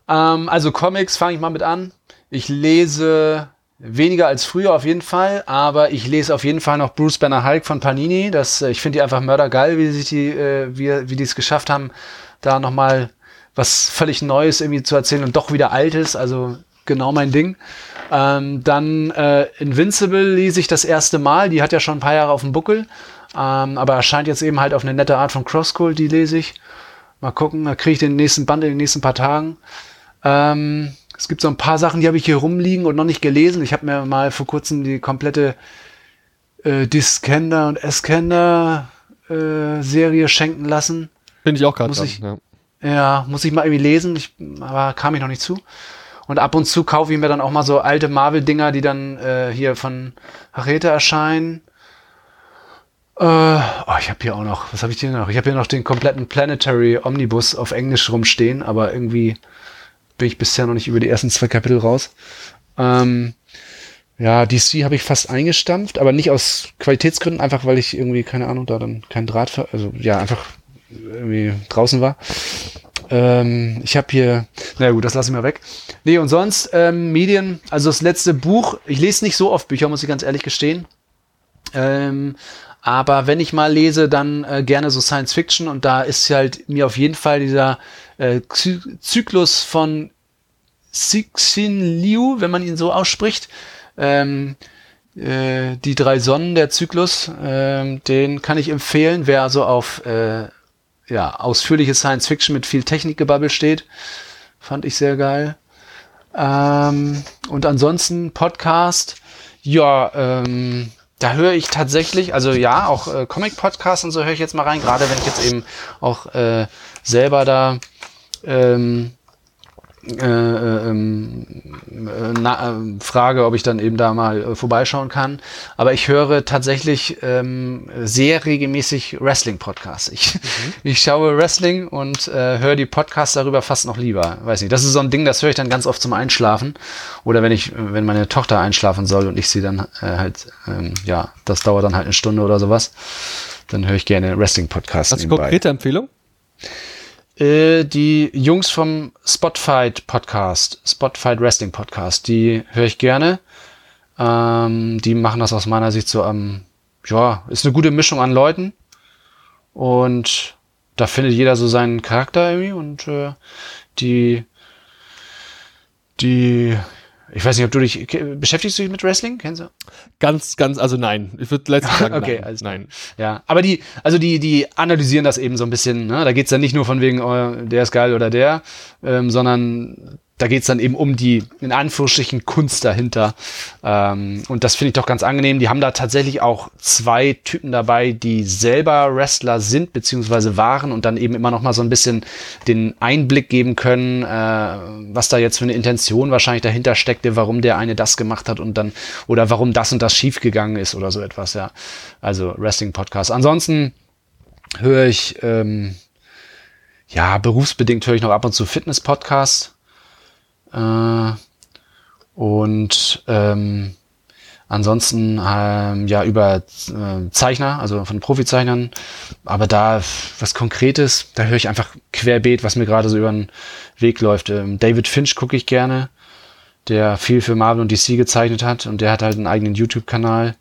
Ähm, also Comics fange ich mal mit an. Ich lese Weniger als früher auf jeden Fall, aber ich lese auf jeden Fall noch Bruce Banner Hulk von Panini. Das, äh, ich finde die einfach mördergeil, wie sich die, äh, wie, wie die es geschafft haben, da nochmal was völlig Neues irgendwie zu erzählen und doch wieder Altes. Also genau mein Ding. Ähm, dann äh, Invincible lese ich das erste Mal. Die hat ja schon ein paar Jahre auf dem Buckel, ähm, aber erscheint jetzt eben halt auf eine nette Art von Crosscode. Die lese ich. Mal gucken, da kriege ich den nächsten Band in den nächsten paar Tagen. Ähm, es gibt so ein paar Sachen, die habe ich hier rumliegen und noch nicht gelesen. Ich habe mir mal vor kurzem die komplette äh, Discender und Escender äh, Serie schenken lassen. Bin ich auch gerade dran, ja. ja. muss ich mal irgendwie lesen, ich, aber kam ich noch nicht zu. Und ab und zu kaufe ich mir dann auch mal so alte Marvel-Dinger, die dann äh, hier von Harete erscheinen. Äh, oh, ich habe hier auch noch, was habe ich hier noch? Ich habe hier noch den kompletten Planetary Omnibus auf Englisch rumstehen, aber irgendwie bin ich bisher noch nicht über die ersten zwei Kapitel raus. Ähm, ja, DC habe ich fast eingestampft, aber nicht aus Qualitätsgründen, einfach weil ich irgendwie, keine Ahnung, da dann kein Draht, also ja, einfach irgendwie draußen war. Ähm, ich habe hier, naja gut, das lasse ich mal weg. Nee, und sonst ähm, Medien, also das letzte Buch, ich lese nicht so oft Bücher, muss ich ganz ehrlich gestehen. Ähm, aber wenn ich mal lese, dann äh, gerne so Science Fiction und da ist halt mir auf jeden Fall dieser äh, Zyklus von Cixin Liu, wenn man ihn so ausspricht. Ähm, äh, die drei Sonnen der Zyklus, äh, den kann ich empfehlen, wer also auf äh, ja, ausführliche Science Fiction mit viel Technikgebabbel steht. Fand ich sehr geil. Ähm, und ansonsten Podcast, ja, ähm, da höre ich tatsächlich, also ja, auch äh, Comic-Podcasts und so höre ich jetzt mal rein, gerade wenn ich jetzt eben auch äh, selber da ähm, äh, äh, ähm, äh, na, äh, frage, ob ich dann eben da mal äh, vorbeischauen kann. Aber ich höre tatsächlich ähm, sehr regelmäßig Wrestling-Podcasts. Ich, mhm. [LAUGHS] ich schaue Wrestling und äh, höre die Podcasts darüber fast noch lieber. Weiß nicht. Das ist so ein Ding, das höre ich dann ganz oft zum Einschlafen. Oder wenn ich, wenn meine Tochter einschlafen soll und ich sie dann äh, halt, ähm, ja, das dauert dann halt eine Stunde oder sowas, dann höre ich gerne Wrestling-Podcasts. Hast du konkrete Empfehlung? Äh, die Jungs vom Spotfight Podcast, Spotfight Wrestling Podcast, die höre ich gerne. Ähm, die machen das aus meiner Sicht so am, ja, ist eine gute Mischung an Leuten. Und da findet jeder so seinen Charakter irgendwie und äh, die, die ich weiß nicht, ob du dich beschäftigst du dich mit Wrestling? Kennst du? Ganz, ganz, also nein. Ich würde letztens sagen, [LAUGHS] okay, nein. Also nein. Ja, aber die, also die, die analysieren das eben so ein bisschen. Ne? Da geht's dann nicht nur von wegen, oh, der ist geil oder der, ähm, sondern da geht's dann eben um die, in Anführungsstrichen, Kunst dahinter. Ähm, und das finde ich doch ganz angenehm. Die haben da tatsächlich auch zwei Typen dabei, die selber Wrestler sind, beziehungsweise waren und dann eben immer noch mal so ein bisschen den Einblick geben können, äh, was da jetzt für eine Intention wahrscheinlich dahinter steckte, warum der eine das gemacht hat und dann, oder warum das und das schiefgegangen ist oder so etwas, ja. Also Wrestling-Podcast. Ansonsten höre ich, ähm, ja, berufsbedingt höre ich noch ab und zu Fitness-Podcasts äh, und ähm, ansonsten ähm, ja über äh, Zeichner, also von Profizeichnern. Aber da was Konkretes, da höre ich einfach querbeet, was mir gerade so über den Weg läuft. Ähm, David Finch gucke ich gerne, der viel für Marvel und DC gezeichnet hat und der hat halt einen eigenen YouTube-Kanal.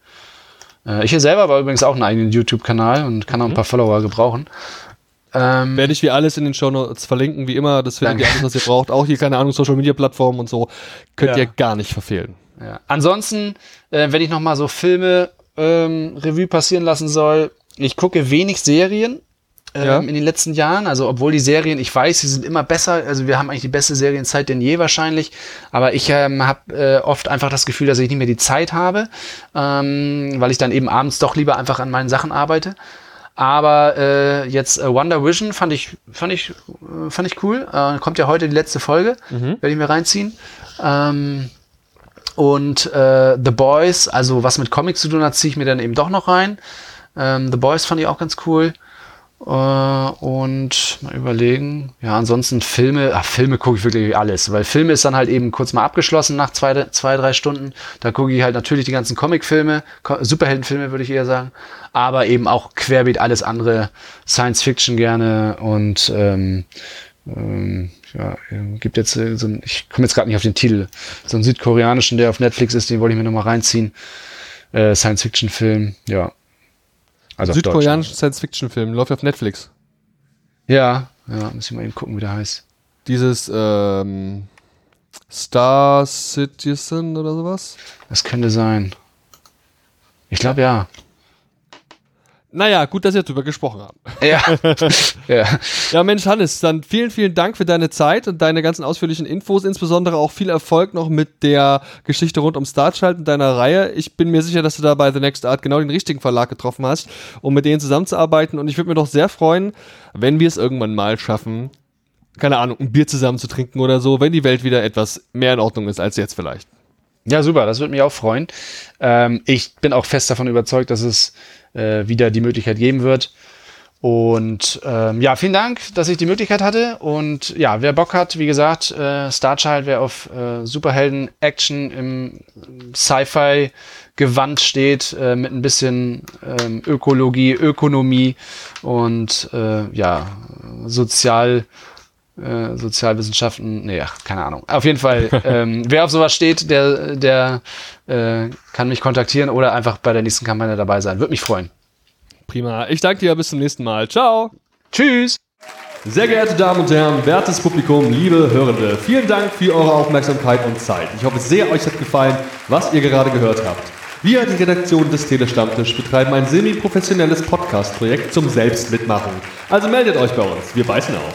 Äh, ich hier selber aber übrigens auch einen eigenen YouTube-Kanal und kann auch ein mhm. paar Follower gebrauchen. Ähm, Werde ich wie alles in den Show Notes verlinken, wie immer. Das findet ihr alles, was ihr braucht. Auch hier, keine Ahnung, Social Media Plattformen und so. Könnt ja. ihr gar nicht verfehlen. Ja. Ansonsten, äh, wenn ich nochmal so Filme ähm, Revue passieren lassen soll, ich gucke wenig Serien. ähm, Ja. in den letzten Jahren. Also obwohl die Serien, ich weiß, sie sind immer besser. Also wir haben eigentlich die beste Serienzeit denn je wahrscheinlich. Aber ich ähm, habe äh, oft einfach das Gefühl, dass ich nicht mehr die Zeit habe, ähm, weil ich dann eben abends doch lieber einfach an meinen Sachen arbeite. Aber äh, jetzt äh, Wonder Vision fand ich, fand ich, äh, fand ich cool. Äh, kommt ja heute die letzte Folge, werde ich mir reinziehen. Ähm, und äh, The Boys, also was mit Comics zu tun hat, ziehe ich mir dann eben doch noch rein. Ähm, The Boys fand ich auch ganz cool. Äh, und mal überlegen. Ja, ansonsten Filme, ach, Filme gucke ich wirklich alles, weil Filme ist dann halt eben kurz mal abgeschlossen nach zwei, zwei drei Stunden. Da gucke ich halt natürlich die ganzen Comicfilme, Superheldenfilme würde ich eher sagen, aber eben auch querbeet alles andere, Science Fiction gerne und ähm, ähm, ja, ähm, gibt jetzt äh, so ein, ich komme jetzt gerade nicht auf den Titel, so einen südkoreanischen, der auf Netflix ist, den wollte ich mir nochmal reinziehen. Äh, Science-Fiction-Film, ja. Also. Südkoreanischen Science-Fiction-Film, läuft auf Netflix. Ja, ja, muss ich mal eben gucken, wie der heißt. Dieses ähm, Star Citizen oder sowas. Das könnte sein. Ich glaube ja. Naja, gut, dass wir drüber gesprochen haben. Ja. [LAUGHS] ja. Ja, Mensch, Hannes, dann vielen, vielen Dank für deine Zeit und deine ganzen ausführlichen Infos, insbesondere auch viel Erfolg noch mit der Geschichte rund um Starchild und deiner Reihe. Ich bin mir sicher, dass du da bei The Next Art genau den richtigen Verlag getroffen hast, um mit denen zusammenzuarbeiten und ich würde mir doch sehr freuen, wenn wir es irgendwann mal schaffen, keine Ahnung, ein Bier zusammen zu trinken oder so, wenn die Welt wieder etwas mehr in Ordnung ist als jetzt vielleicht. Ja, super, das würde mich auch freuen. Ähm, ich bin auch fest davon überzeugt, dass es äh, wieder die Möglichkeit geben wird. Und ähm, ja, vielen Dank, dass ich die Möglichkeit hatte. Und ja, wer Bock hat, wie gesagt, äh, Starchild, wer auf äh, Superhelden-Action im Sci-Fi-Gewand steht, äh, mit ein bisschen ähm, Ökologie, Ökonomie und äh, ja, sozial äh, Sozialwissenschaften, nee, ach, keine Ahnung. Auf jeden Fall, [LAUGHS] ähm, wer auf sowas steht, der, der äh, kann mich kontaktieren oder einfach bei der nächsten Kampagne dabei sein. Würde mich freuen. Prima. Ich danke dir, bis zum nächsten Mal. Ciao. Tschüss! Sehr geehrte Damen und Herren, wertes Publikum, liebe Hörende, vielen Dank für eure Aufmerksamkeit und Zeit. Ich hoffe sehr, euch hat gefallen, was ihr gerade gehört habt. Wir, die Redaktion des Telestammtisch, betreiben ein semi-professionelles Podcast-Projekt zum Selbstmitmachen. Also meldet euch bei uns, wir beißen auf.